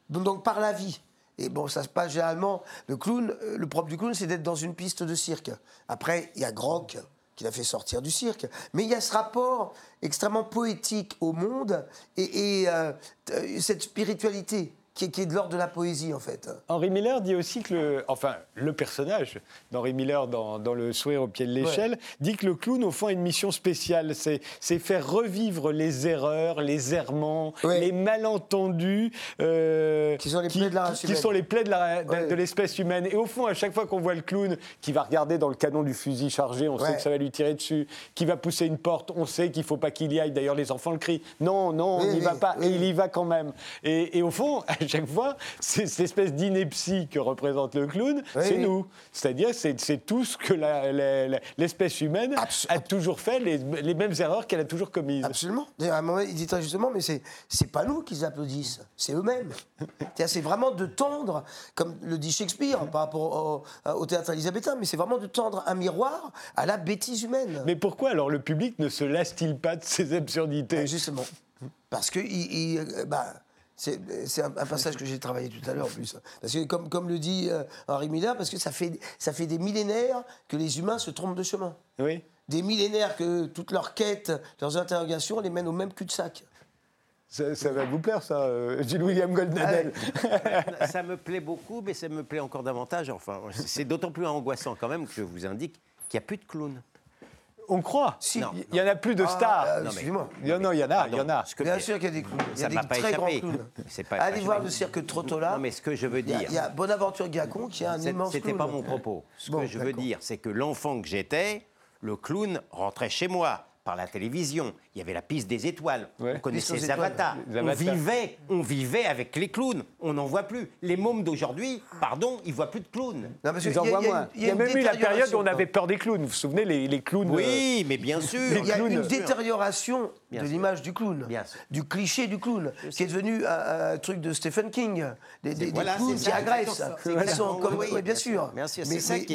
donc par la vie. Et bon, ça se passe généralement. Le clown, euh, le propre du clown, c'est d'être dans une piste de cirque. Après, il y a Grock qui l'a fait sortir du cirque. Mais il y a ce rapport extrêmement poétique au monde et, euh, t- cette spiritualité qui est, qui est de l'ordre de la poésie, en fait. Henri Miller dit aussi que le, enfin, le personnage d'Henri Miller dans, dans Le sourire au pied de l'échelle dit que le clown, au fond, a une mission spéciale. C'est, faire revivre les erreurs, les errements, Ouais. les malentendus. euh, Qui sont les plaies de la race qui humaine. sont les plaies de, la- de- Ouais. de l'espèce humaine. Et au fond, à chaque fois qu'on voit le clown qui va regarder dans le canon du fusil chargé, on sait que ça va lui tirer dessus, qui va pousser une porte, on sait qu'il ne faut pas qu'il y aille. D'ailleurs, les enfants le crient. Non, non, on Oui, n'y oui, va pas. oui. Et il y va quand même. Et, et au fond, chaque fois, c'est cette espèce d'ineptie que représente le clown, Oui, c'est nous. C'est-à-dire, c'est tout ce que l'espèce humaine a toujours fait, les, les mêmes erreurs qu'elle a toujours commises. Absolument. D'ailleurs, à un moment, il dit très justement, mais c'est pas nous qui applaudissent, c'est eux-mêmes. C'est vraiment de tendre, comme le dit Shakespeare par rapport au, au théâtre élisabétain, mais c'est vraiment de tendre un miroir à la bêtise humaine. Mais pourquoi alors le public ne se lasse-t-il pas de ces absurdités? Ben, justement. Parce que il, il, euh, bah, c'est un, un passage que j'ai travaillé tout à l'heure en plus. Parce que comme, comme le dit euh, Henri Miller, parce que ça fait, ça fait des millénaires que les humains se trompent de chemin. Oui. Des millénaires que toutes leurs quêtes, leurs interrogations les mènent au même cul-de-sac. Ça, ça va vous plaire, ça, euh, Gilles William Goldnadel ça me plaît beaucoup, mais ça me plaît encore davantage. Enfin, c'est d'autant plus angoissant quand même que je vous indique qu'il n'y a plus de clowns. On croit. Si. Il n'y en a plus de stars. Ah, Non, mais- Excusez-moi. Il y en a, il y en a, il y en a. Bien sûr qu'il y a des clowns. Il y a Ça des m'a pas très grands échappé. clowns. C'est pas- Allez voir le cirque Trottola. Non, mais ce que je veux a- dire. Il y a Bonaventure Gacon qui est un immense C'était clown. pas mon propos. Ce Bon, que je veux dire, c'est que l'enfant que j'étais, le clown rentrait chez moi par la télévision. Il y avait la piste des étoiles. Ouais. On connaissait les avatars. On vivait, on vivait avec les clowns. On n'en voit plus. Les mômes d'aujourd'hui, pardon, ils voient plus de clowns. Non, parce que Ils en il y a- voient il y a moins. Il y a même eu la période où on détérioration. avait peur des clowns. Vous vous souvenez, les, les clowns euh, Oui, mais bien sûr. Il y a clowns. une détérioration Bien de l'image du clown, Bien du cliché du clown, qui est devenu un, un truc de Stephen King, des, des- des voilà, clowns c'est qui agressent, qui sont comme, bien sûr.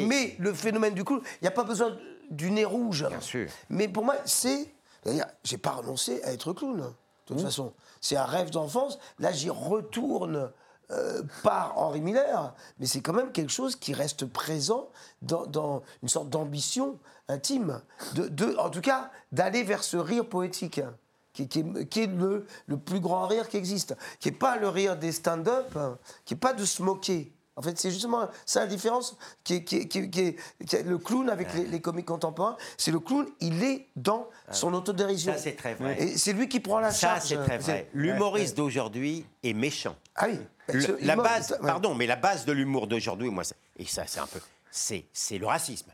mais le phénomène du clown, il n'y a pas besoin du nez rouge. Bien sûr. Mais pour moi, c'est, c'est-à-dire, j'ai pas renoncé à être clown. De Mmh. toute façon, c'est un rêve d'enfance. Là, j'y retourne. euh, par Henri Miller, mais c'est quand même quelque chose qui reste présent dans, dans une sorte d'ambition intime, de, de- en tout cas d'aller vers ce rire poétique, qui, qui est, qui est le, le plus grand rire qui existe, qui n'est pas le rire des stand-up, hein, qui n'est pas de se moquer. En fait, c'est justement ça la différence qui est, qui est- qui est- qui est- qui est le clown avec les, les comiques contemporains. C'est le clown, il est dans son autodérision. Ça, c'est très vrai. Et c'est lui qui prend la Ça, charge. c'est très vrai. L'humoriste d'aujourd'hui est méchant. Ah oui. Le- la base, pardon, mais la base de l'humour d'aujourd'hui, moi, et ça, c'est un peu, c'est, le racisme.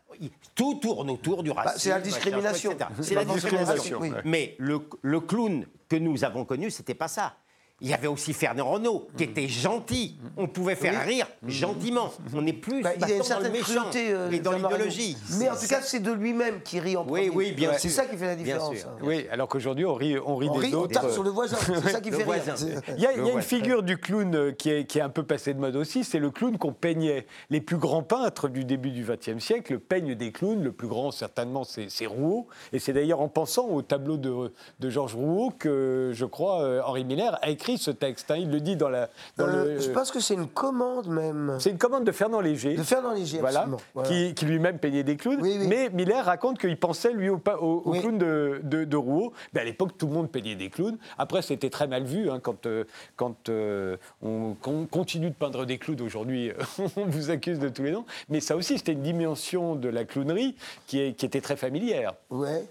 Tout tourne autour du racisme. Bah, c'est la discrimination. C'est la discrimination. oui. Mais le, le clown que nous avons connu, c'était pas ça. Il y avait aussi Fernand Renault, qui était gentil. On pouvait faire rire gentiment. On n'est plus Bah, il y a une maintenant dans le méchant cruauté euh, et dans l'idéologie. Mais en tout cas, c'est de lui-même qui rit en Oui, premier. oui, bien C'est ça qui fait la Bien différence. sûr. hein. Oui, alors qu'aujourd'hui, on rit, on rit On des rit, on tape sur le voisin. C'est ça qui fait voisin. rire. Il y a, il y a Le une figure du clown euh, qui est, qui est un peu passée de mode aussi, c'est le clown qu'on peignait. Les plus grands peintres du début du XXe siècle peignent des clowns. Le plus grand, certainement, c'est c'est Rouault. Et c'est d'ailleurs en pensant au tableau de, de Georges Rouault que, je crois, euh, Henri Miller a écrit écrit ce texte. hein. Il le dit dans la. Dans Euh, le, Je pense que c'est une commande même. c'est une commande de Fernand Léger. De Fernand Léger, Voilà. Voilà. qui, qui lui-même peignait des clowns. Oui, oui. Mais Miller raconte qu'il pensait, lui, au, au, au Oui. clown de, de, de Rouault. Mais à l'époque, tout le monde peignait des clowns. Après, c'était très mal vu hein, quand, euh, quand euh, on, continue de peindre des clowns aujourd'hui. on vous accuse de tous les noms. Mais ça aussi, c'était une dimension de la clownerie qui, est- qui était très familière. Ouais.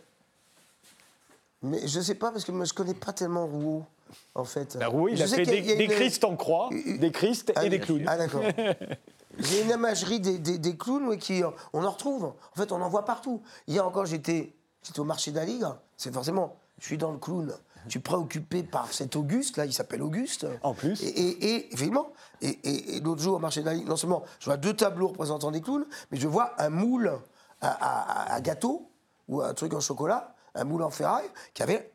Mais je sais pas, parce que moi, je connais pas tellement Rouault, en fait. Bah, Rouault, il a fait des, a des une- Christ en croix, des Christ Ah, et des oui. clowns. Ah, d'accord. Il y a une imagerie des, des- des clowns, oui, qui, euh, on en retrouve. En fait, on en voit partout. Hier encore, j'étais j'étais au marché d'Aligre. C'est forcément, je suis dans le clown. Je suis préoccupé par cet Auguste, là, il s'appelle Auguste. En plus. Et, et, et, effectivement, et, et- et l'autre jour au marché d'Aligre, non seulement je vois deux tableaux représentant des clowns, mais je vois un moule à, à- à gâteau ou un truc en chocolat, un moule en ferraille, qui avait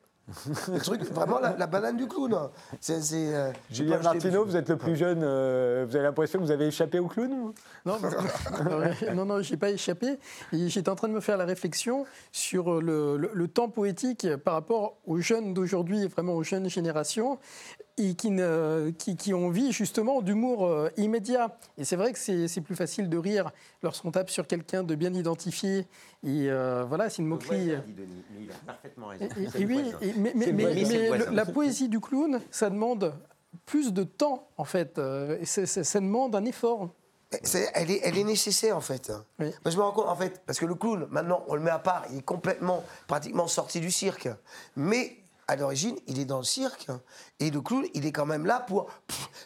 le truc, vraiment la, la banane du clown. C'est. c'est, euh, Julien Martineau, vous êtes le plus jeune. euh, vous avez l'impression que vous avez échappé au clown ou Non, non, non, non, j'ai pas échappé. Et J'étais en train de me faire la réflexion sur le, le- le temps poétique par rapport aux jeunes d'aujourd'hui, vraiment aux jeunes générations, et qui, ne- qui, qui ont envie justement d'humour euh, immédiat. Et c'est vrai que c'est plus facile de rire lorsqu'on tape sur quelqu'un de bien identifié. Et euh, voilà, c'est une moquerie. il a parfaitement raison. et- et oui, et- mais, mais- mais- mais le la poésie du clown, ça demande plus de temps, en fait. euh, ça demande un effort. C'est- elle, est, elle est nécessaire en fait. Oui. Moi, je me rends compte en fait, parce que le clown, maintenant, on le met à part, il est complètement, pratiquement sorti du cirque. Mais à l'origine, il est dans le cirque. Et le clown, il est quand même là pour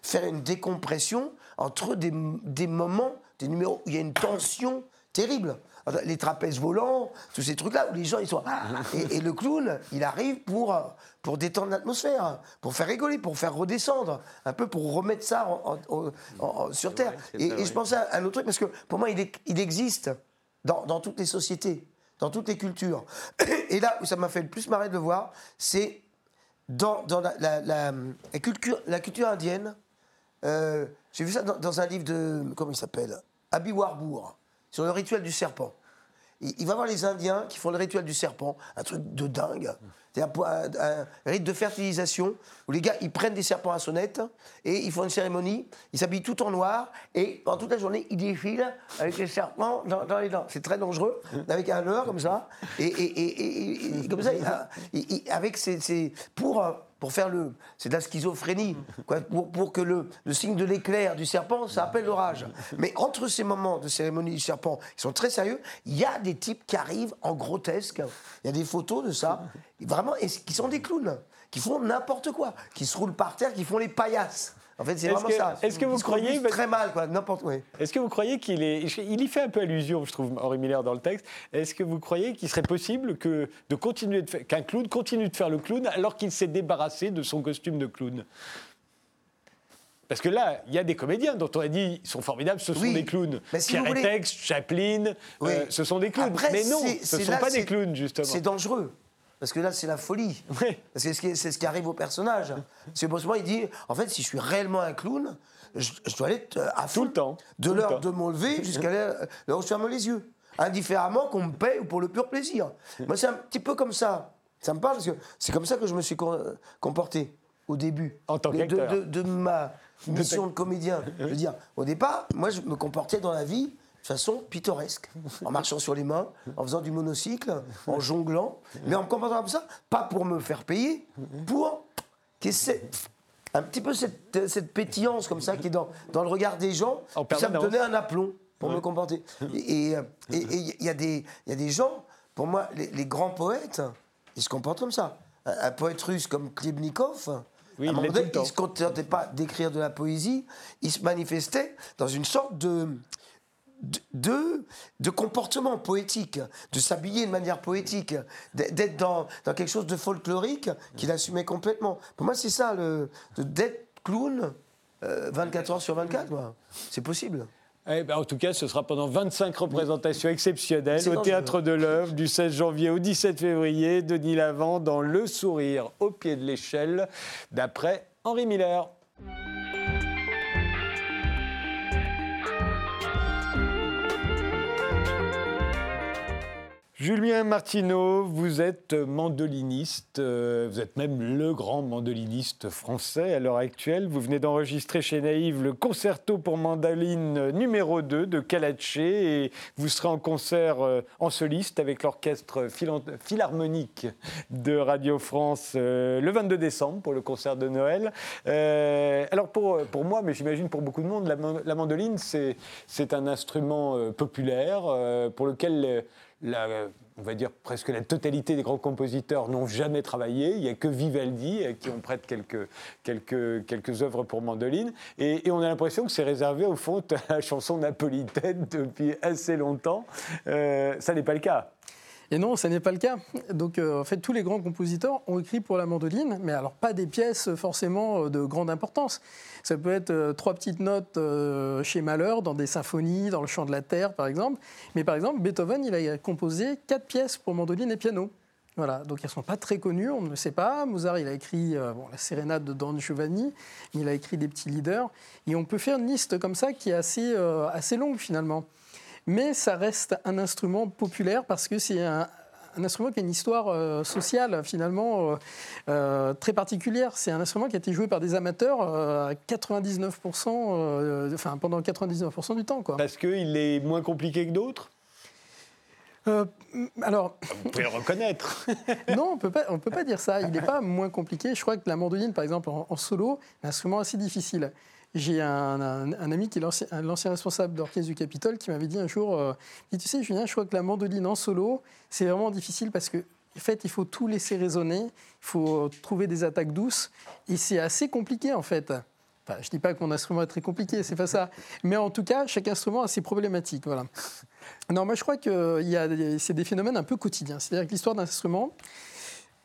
faire une décompression entre des, des moments, des numéros où il y a une tension terrible. Les trapèzes volants, tous ces trucs-là où les gens ils sont. Et, et le clown, il arrive pour, euh, pour détendre l'atmosphère, pour faire rigoler, pour faire redescendre, un peu pour remettre ça en- en- en- en- sur Terre. Et, je pensais à un autre truc, parce que pour moi, il, est- il existe dans, dans toutes les sociétés, dans toutes les cultures. Et là où ça m'a fait le plus marrer de le voir, c'est dans, la, culture, indienne. Euh, J'ai vu ça dans, un livre de. Comment il s'appelle? Abhi Warburg, sur le rituel du serpent. Il, va voir les Indiens qui font le rituel du serpent, un truc de dingue. C'est un, un- un rite de fertilisation où les gars ils prennent des serpents à sonnette et ils font une cérémonie. Ils s'habillent tout en noir et pendant toute la journée ils défilent avec les serpents dans, les dents. C'est très dangereux, avec un leurre comme ça. Et, et- et- comme ça, avec ces, ces- pour euh, pour faire le. C'est de la schizophrénie. Quoi, pour, pour que le, le signe de l'éclair du serpent, ça appelle l'orage. Mais entre ces moments de cérémonie du serpent, qui sont très sérieux, il y a des types qui arrivent en grotesque. Il y a des photos de ça. Vraiment, et qui sont des clowns. Qui font n'importe quoi. Qui se roulent par terre, qui font les paillasses. En fait, c'est vraiment que- ça. est-ce que vous croyez- Très mal, quoi. N'importe où. Est-ce que vous croyez qu'il est. Il y fait un peu allusion, je trouve, Henri Miller, dans le texte. Est-ce que vous croyez qu'il serait possible que de continuer qu'un clown continue de faire le clown alors qu'il s'est débarrassé de son costume de clown? Parce que là, il y a des comédiens dont on a dit ils sont formidables, ce sont Oui. des clowns. Mais si Pierre voulez- Chaplin, Oui. euh, ce sont des clowns. Après, Mais non, ce ne sont là, pas des clowns, justement. C'est dangereux. Parce que là, c'est la folie. Oui. Parce que c'est ce qui- arrive au personnage. C'est Bosman, il dit en fait, si je suis réellement un clown, je, je dois aller euh, à fond. Tout le temps. De l'heure de mon lever jusqu'à l'heure où je ferme les yeux. Indifféremment qu'on me paye ou pour le pur plaisir. Moi, c'est un petit peu comme ça. Ça me parle parce que c'est comme ça que je me suis com- comporté au début. En tant de, qu'acteur. de, de ma mission de comédien. Je veux dire, au départ, moi, je me comportais dans la vie façon pittoresque, en marchant sur les mains, en faisant du monocycle, en jonglant, mais en me comportant comme ça, pas pour me faire payer, pour ait cette- un petit peu cette, cette pétillance comme ça qui est dans, dans le regard des gens, ça me donnait un aplomb pour me comporter. Et et- il y, a des- y a des gens, pour moi, les, les grands poètes, ils se comportent comme ça. Un, un poète russe comme Klebnikov, Oui, à un moment donné, il se contentait pas d'écrire de la poésie, il se manifestait dans une sorte de, de, de, comportement poétique, de s'habiller de manière poétique, d'être dans, dans quelque chose de folklorique qu'il assumait complètement. Pour moi, c'est ça, d'être clown euh, 24 heures sur 24. quoi. C'est possible. Eh ben, en tout cas, ce sera pendant 25 représentations exceptionnelles au. Théâtre de l'œuvre du 16 janvier au 17 février. Denis Lavant dans Le Sourire au pied de l'échelle, d'après Henri Miller. Julien Martineau, vous êtes mandoliniste, euh, vous êtes même le grand mandoliniste français à l'heure actuelle. Vous venez d'enregistrer chez Naïve le concerto pour mandoline numéro 2 de Kalaché et vous serez en concert euh, en soliste avec l'orchestre philharmonique de Radio France euh, le 22 décembre pour le concert de Noël. alors pour, pour moi, mais j'imagine pour beaucoup de monde, la, la mandoline c'est un instrument populaire pour lequel on va dire presque la totalité des grands compositeurs n'ont jamais travaillé. Il n'y a que Vivaldi à qui on prête quelques, quelques, quelques œuvres pour mandoline. Et, on a l'impression que c'est réservé au fond à la chanson napolitaine depuis assez longtemps. Euh, ça n'est pas le cas. Et non, ce n'est pas le cas. Donc, euh, en fait, tous les grands compositeurs ont écrit pour la mandoline, mais alors pas des pièces forcément euh, de grande importance. Ça peut être euh, trois petites notes chez Malheur, dans des symphonies, dans le chant de la terre, par exemple. Mais par exemple, Beethoven, il a composé quatre pièces pour mandoline et piano. Voilà, donc elles ne sont pas très connues, on ne le sait pas. Mozart, il a écrit la sérénade de Don Giovanni, mais il a écrit des petits leaders. Et on peut faire une liste comme ça qui est assez, assez longue finalement mais ça reste un instrument populaire parce que c'est un, instrument qui a une histoire euh, sociale finalement euh, euh, très particulière. C'est un instrument qui a été joué par des amateurs à 99%, enfin pendant 99% du temps. Quoi. Parce qu'il est moins compliqué que d'autres? Alors, vous pouvez le reconnaître. non, on peut pas, on peut pas dire ça. Il n'est pas moins compliqué. Je crois que la mandoline, par exemple, en, en solo, est un instrument assez difficile. J'ai un, ami qui est l'ancien responsable d'orchestre du Capitole qui m'avait dit un jour, euh, tu sais Julien, je crois que la mandoline en solo, c'est vraiment difficile parce que en fait, il faut tout laisser résonner, il faut trouver des attaques douces, et c'est assez compliqué en fait. Je ne dis pas que mon instrument est très compliqué, c'est pas ça. Mais en tout cas, chaque instrument a ses problématiques. Non, moi je crois que c'est des phénomènes un peu quotidiens. C'est-à-dire que l'histoire d'un instrument,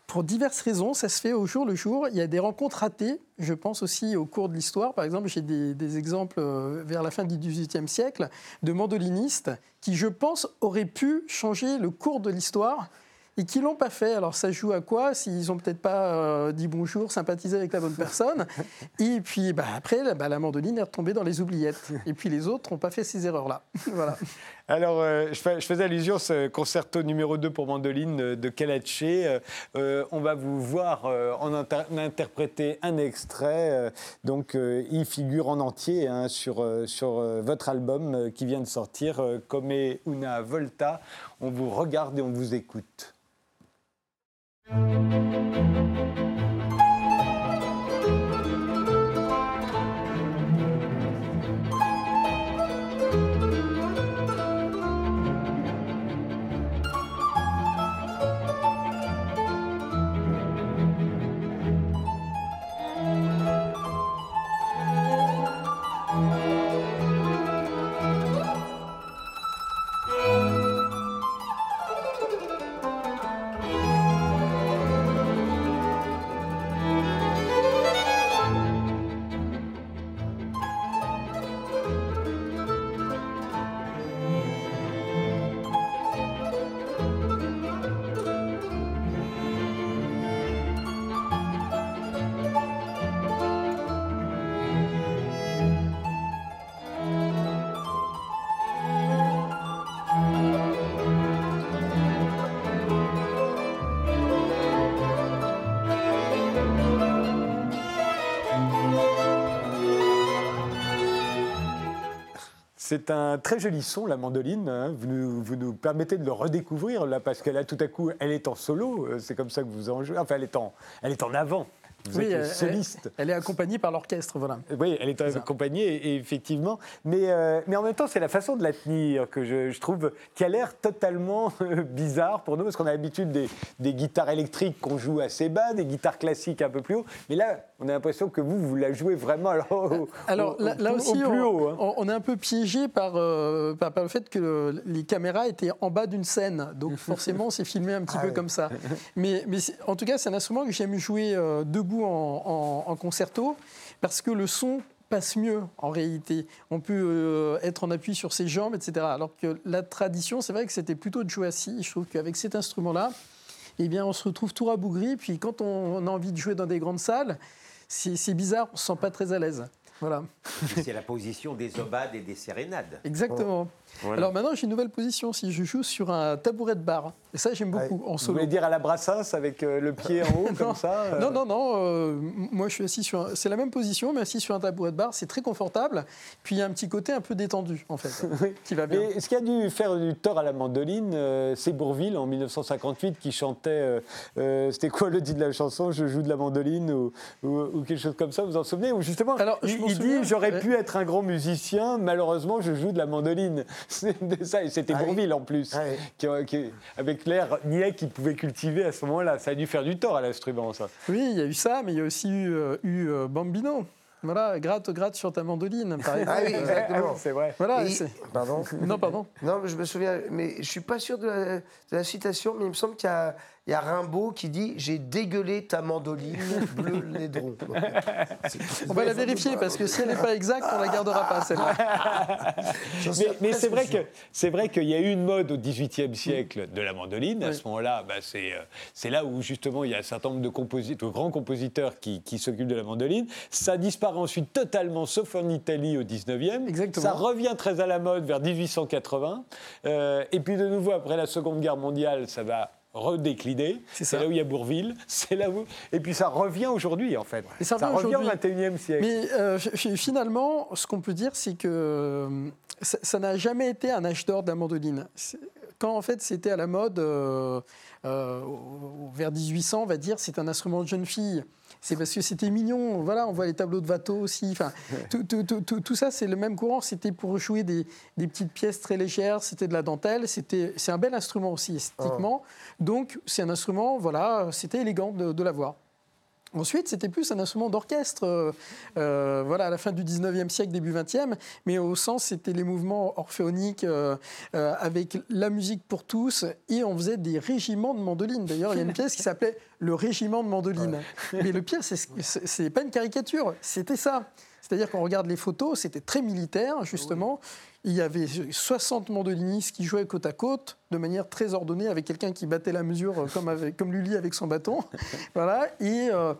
pour diverses raisons, ça se fait au jour le jour. Il y a des rencontres ratées, je pense aussi au cours de l'histoire. Par exemple, j'ai des, exemples euh, vers la fin du XVIIIe siècle de mandolinistes qui, je pense, auraient pu changer le cours de l'histoire et qui l'ont pas fait. Alors ça joue à quoi S'ils ont peut-être pas euh, dit bonjour, sympathisé avec la bonne personne? et puis bah, après, bah, la mandoline est retombée dans les oubliettes. Et puis les autres n'ont pas fait ces erreurs-là. voilà. Alors, euh, je, faisais allusion à ce concerto numéro 2 pour mandoline de Kalaché. Euh, on va vous voir en interpréter un extrait. donc, il figure en entier hein, sur, sur votre album qui vient de sortir, Come una volta. On vous regarde et on vous écoute. C'est un très joli son, la mandoline. Hein. Vous, nous, permettez de le redécouvrir, là, parce qu'elle a tout à coup, elle est en solo. Euh, c'est comme ça que vous en jouez. Enfin, elle est en, elle est en avant oui, elle, soliste. Elle, est accompagnée par l'orchestre, voilà. Oui, elle est accompagnée, effectivement. Mais, euh, mais en même temps, c'est la façon de la tenir que je, trouve qui a l'air totalement euh, bizarre pour nous, parce qu'on a l'habitude des, des, guitares électriques qu'on joue assez bas, des guitares classiques un peu plus haut. Mais là, on a l'impression que vous, vous la jouez vraiment alors, alors là, aussi, plus on, haut. Hein. On, est un peu piégé euh, par, par, le fait que les caméras étaient en bas d'une scène. Donc forcément, c'est filmé un petit ah peu comme ça. Mais, mais en tout cas, c'est un instrument que j'aime jouer debout en, concerto parce que le son passe mieux en réalité. On peut euh, être en appui sur ses jambes, etc. Alors que la tradition, c'est vrai que c'était plutôt de jouer assis. Je trouve qu'avec cet instrument-là, eh bien, on se retrouve tout rabougri. Puis quand on a envie de jouer dans des grandes salles, c'est bizarre, on ne se sent pas très à l'aise. Voilà. C'est la position des obades et des sérénades. Exactement. Voilà. Alors maintenant, j'ai une nouvelle position si je joue sur un tabouret de bar. Et ça, j'aime beaucoup en Vous voulez dire à la brassasse avec euh, le pied en haut, comme ça euh, Non, non, non. euh, moi, je suis assis sur. un- C'est la même position, mais assis sur un tabouret de bar. C'est très confortable. Puis il y a un petit côté un peu détendu, en fait, qui va bien. Mais ce qui a dû faire du tort à la mandoline, c'est Bourville en 1958 qui chantait. C'était quoi le titre de la chanson Je joue de la mandoline ou, ou- ou quelque chose comme ça, vous vous en souvenez? Ou justement, Alors, je il, dit J'aurais ouais. pu être un grand musicien, malheureusement, je joue de la mandoline. C'était Ah oui. Bourville en plus, Ah oui. qui- qui- avec l'air niais qu'il pouvait cultiver à ce moment-là. Ça a dû faire du tort à l'instrument, ça. Oui, il y a eu ça, mais il y a aussi eu, euh, eu, euh, Bambino. Voilà, gratte, gratte sur ta mandoline, par exemple. Ah oui, exactement. c'est vrai. Voilà. Et- Pardon Non, pardon. Non, je me souviens, mais je suis pas sûr de la, de la citation, mais il me semble qu'il y a, il y a Rimbaud qui dit J'ai dégueulé ta mandoline bleu laidron. On va la vérifier parce que si elle n'est pas exacte, on la gardera pas celle-là. Mais, c'est vrai que c'est vrai qu'il y a eu une mode au XVIIIe siècle de la mandoline. À Oui. ce moment-là, bah, c'est euh, c'est là où justement il y a un certain nombre de, grands compositeurs qui, qui s'occupent de la mandoline. Ça disparaît ensuite totalement, sauf en Italie au XIXe. Exactement. Ça revient très à la mode vers 1880. Euh, et puis de nouveau après la Seconde Guerre mondiale, ça va redécliner. C'est là où il y a Bourville. C'est là où et puis ça revient aujourd'hui en fait. Et ça revient revient au aujourd'hui. XXIe siècle. Mais euh, fi- fi- finalement, ce qu'on peut dire, c'est que euh, ça n'a jamais été un âge d'or de la mandoline. Quand en fait c'était à la mode, euh, euh, vers 1800, on va dire, c'est un instrument de jeune fille. C'est parce que c'était mignon. Voilà, on voit les tableaux de Watteau aussi. Enfin, tout, tout- tout- ça, c'est le même courant. C'était pour jouer des, des petites pièces très légères. C'était de la dentelle. C'était, c'est un bel instrument aussi esthétiquement. Donc, c'est un instrument. Voilà, c'était élégant de, de l'avoir. Ensuite, c'était plus un instrument d'orchestre, euh, euh, voilà, à la fin du 19e siècle, début 20e, mais au sens, c'était les mouvements orphéoniques euh, euh, avec la musique pour tous, et on faisait des régiments de mandoline. D'ailleurs, il y a une pièce qui s'appelait Le régiment de mandoline. Mais le pire, c'est c'est- c'est pas une caricature, c'était ça. C'est-à-dire qu'on regarde les photos, c'était très militaire, justement. Il y avait 60 mandolinistes qui jouaient côte à côte de manière très ordonnée avec quelqu'un qui battait la mesure euh, comme, avec, comme Lully avec son bâton. voilà. Et, euh,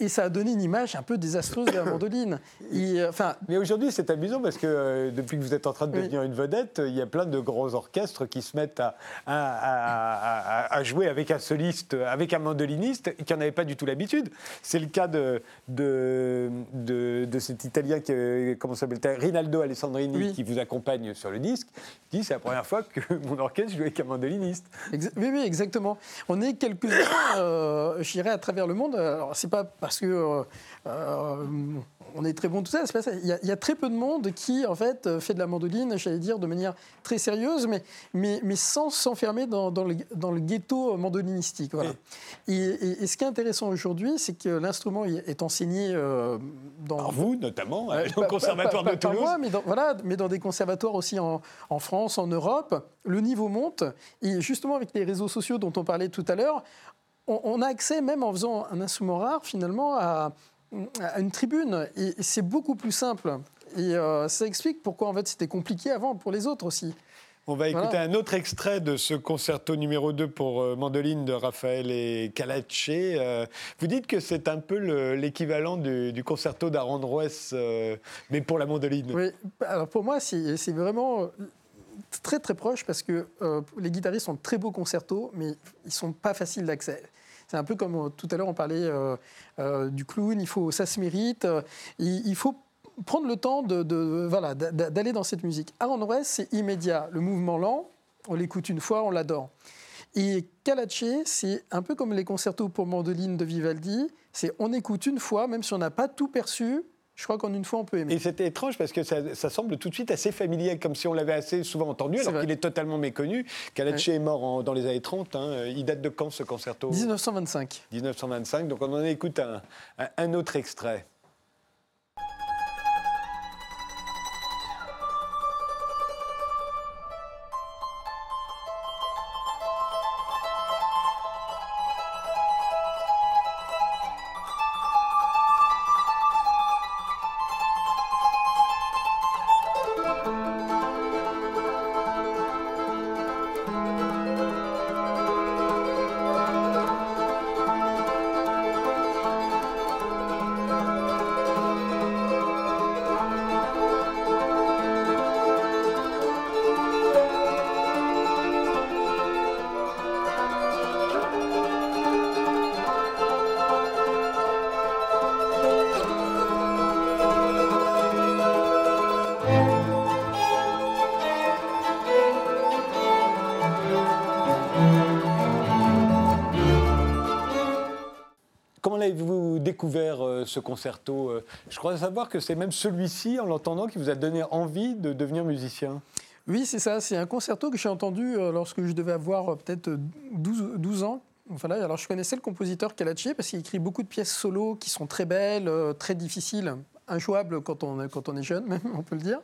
et ça a donné une image un peu désastreuse de la mandoline. Et, euh, enfin, Mais aujourd'hui, c'est amusant parce que euh, depuis que vous êtes en train de Oui. devenir une vedette, il y a plein de grands orchestres qui se mettent à, à- à- à- à jouer avec un soliste, avec un mandoliniste, qui n'en avait pas du tout l'habitude. C'est le cas de, de, de, de cet Italien, qui, euh, comment s'appelle Rinaldo Alessandrini, Oui. qui vous accompagne sur le disque. Il dit c'est la première fois que mon orchestre joue avec un mandoliniste. Oui, oui, exactement. On est quelques-uns, euh, je dirais, à travers le monde. Alors, c'est pas parce que euh, euh, on est très bon tout ça. Il y, a, il y a très peu de monde qui, en fait, euh, fait de la mandoline, j'allais dire, de manière très sérieuse, mais, mais, mais sans s'enfermer dans, dans le, dans le ghetto mandolinistique. Voilà. Et, et- et ce qui est intéressant aujourd'hui, c'est que l'instrument est enseigné euh, dans, Alors vous, notamment, au Conservatoire pas- de pas- Toulouse. moi, mais dans, voilà, mais dans des conservatoires aussi en, en France, en Europe, le niveau monte. Et justement, avec les réseaux sociaux dont on parlait tout à l'heure, on, on a accès, même en faisant un instrument rare, finalement, à, à une tribune. Et, et c'est beaucoup plus simple. Et euh, ça explique pourquoi, en fait, c'était compliqué avant pour les autres aussi. On va écouter Voilà. un autre extrait de ce concerto numéro 2 pour euh, mandoline de Raphaël et Calace. Euh, vous dites que c'est un peu le- l'équivalent du, du concerto d'Arandroès, euh, mais pour la mandoline. Oui, alors pour moi, c'est vraiment très très proche parce que les guitaristes ont de très beaux concertos, mais ils sont pas faciles d'accès. C'est un peu comme euh, tout à l'heure on parlait euh, euh, du clown, il faut, ça se mérite, il, faut prendre le temps de, voilà, d'a- d'a- d'aller dans cette musique. Aaron West, c'est immédiat, le mouvement lent, on l'écoute une fois, on l'adore. Et Calace, c'est un peu comme les concertos pour mandoline de Vivaldi, c'est on écoute une fois, même si on n'a pas tout perçu, je crois qu'en une fois on peut aimer. Et c'était étrange parce que ça, ça semble tout de suite assez familier, comme si on l'avait assez souvent entendu, alors qu'il est totalement méconnu. Calace est mort en- dans les années 30. hein. Il date de quand ce concerto? 1925. 1925. Donc on en écoute un autre extrait. Ce concerto euh, Je crois savoir que c'est même celui-ci, en l'entendant, qui vous a donné envie de devenir musicien. Oui, c'est ça. C'est un concerto que j'ai entendu euh, lorsque je devais avoir euh, peut-être 12, 12 ans. Voilà, alors je connaissais le compositeur Kalaché parce qu'il écrit beaucoup de pièces solo qui sont très belles, très difficiles, injouables quand on, quand on est jeune, même, on peut le dire.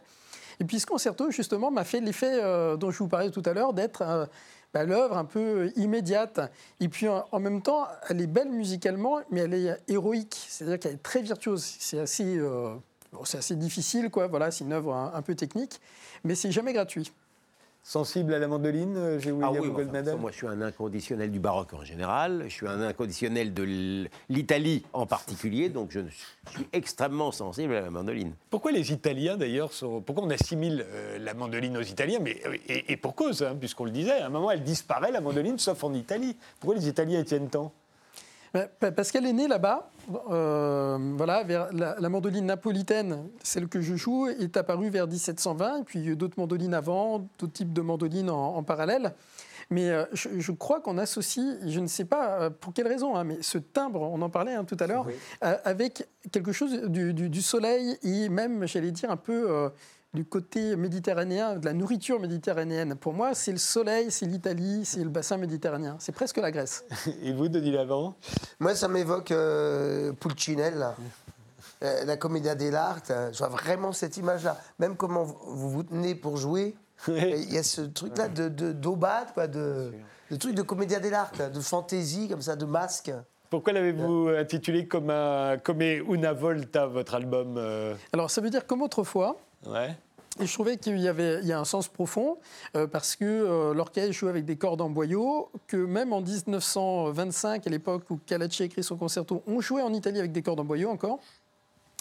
Et puis ce concerto, justement, m'a fait l'effet dont je vous parlais tout à l'heure, d'être euh, bah, l'œuvre un peu immédiate. Et puis en, même temps, elle est belle musicalement, mais elle est héroïque. C'est-à-dire qu'elle est très virtuose. C'est assez, euh, assez difficile, quoi. Voilà, c'est une œuvre un, un peu technique, mais c'est jamais gratuit. Sensible à la mandoline, euh, j'ai Ah William oui, enfin, moi je suis un inconditionnel du baroque en général, je suis un inconditionnel de l'Italie en particulier, donc je suis extrêmement sensible à la mandoline. Pourquoi les Italiens, d'ailleurs, sont... pourquoi on assimile euh, la mandoline aux Italiens? Mais, euh, et, et pour cause, hein, puisqu'on le disait, à un moment, elle disparaît, la mandoline, sauf en Italie. Pourquoi les Italiens y tiennent tant Parce qu'elle est née là-bas. euh, voilà, vers la, la mandoline napolitaine, celle que je joue, est apparue vers 1720. Et puis il y a eu d'autres mandolines avant, d'autres types de mandolines en, en parallèle. Mais euh, je, je crois qu'on associe, je ne sais pas euh, pour quelle raison, hein, mais ce timbre, on en parlait hein, tout à l'heure, euh, avec quelque chose du, du- du soleil et même, j'allais dire, un peu euh, du côté méditerranéen, de la nourriture méditerranéenne. Pour moi, c'est le soleil, c'est l'Italie, c'est le bassin méditerranéen. C'est presque la Grèce. Et vous, Denis Lavant? Moi, ça m'évoque euh, Pulcinella, euh, la Commedia dell'arte. Je vois vraiment cette image-là. Même comment vous vous, tenez pour jouer, il y a ce truc-là de, de, d'aubade, quoi, de, de truc de Commedia dell'arte, de fantaisie, comme ça, de masque. Pourquoi l'avez-vous intitulé comme, un, comme Una Volta, votre album euh, Alors ça veut dire comme autrefois. Et je trouvais qu'il y avait il y a un sens profond euh, parce que euh, l'orchestre joue avec des cordes en boyau, que même en 1925, à l'époque où Calacci écrit son concerto, on jouait en Italie avec des cordes en boyau encore.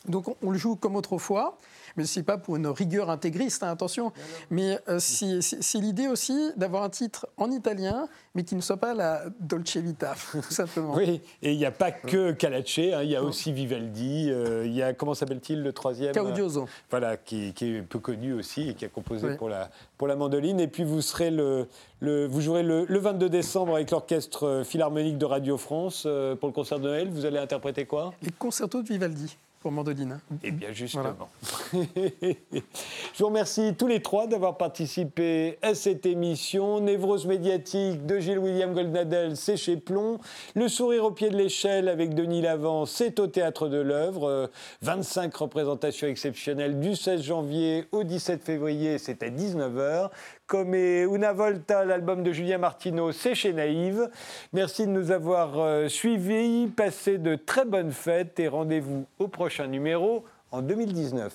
Donc on, on le joue comme autrefois, mais c'est pas pour une rigueur intégriste, hein, attention. Mais euh, c'est l'idée aussi d'avoir un titre en italien, mais qui ne soit pas la Dolce Vita, tout simplement. Oui, et il n'y a pas que Calace, hein, il y a aussi Vivaldi, euh, il y a, comment s'appelle-t-il, le troisième Caudioso. Voilà, qui, qui est peu connu aussi et qui a composé Oui. pour, la, pour la mandoline. Et puis vous, serez le, le- vous jouerez le, le 22 décembre avec l'Orchestre euh, Philharmonique de Radio France euh, pour le concert de Noël. Vous allez interpréter quoi? Les concertos de Vivaldi pour mandoline. Eh bien, justement. Je vous remercie tous les trois d'avoir participé à cette émission. Névrose médiatique de Gilles William Goldnadel, c'est chez Plomb. Le sourire au pied de l'échelle avec Denis Lavant, c'est au Théâtre de l'œuvre. Euh, 25 représentations exceptionnelles du 16 janvier au 17 février, c'est à 19h. Comme est Una Volta, l'album de Julien Martineau, c'est chez Naïve. Merci de nous avoir euh, suivis. Passez de très bonnes fêtes et rendez-vous au prochain numéro en 2019.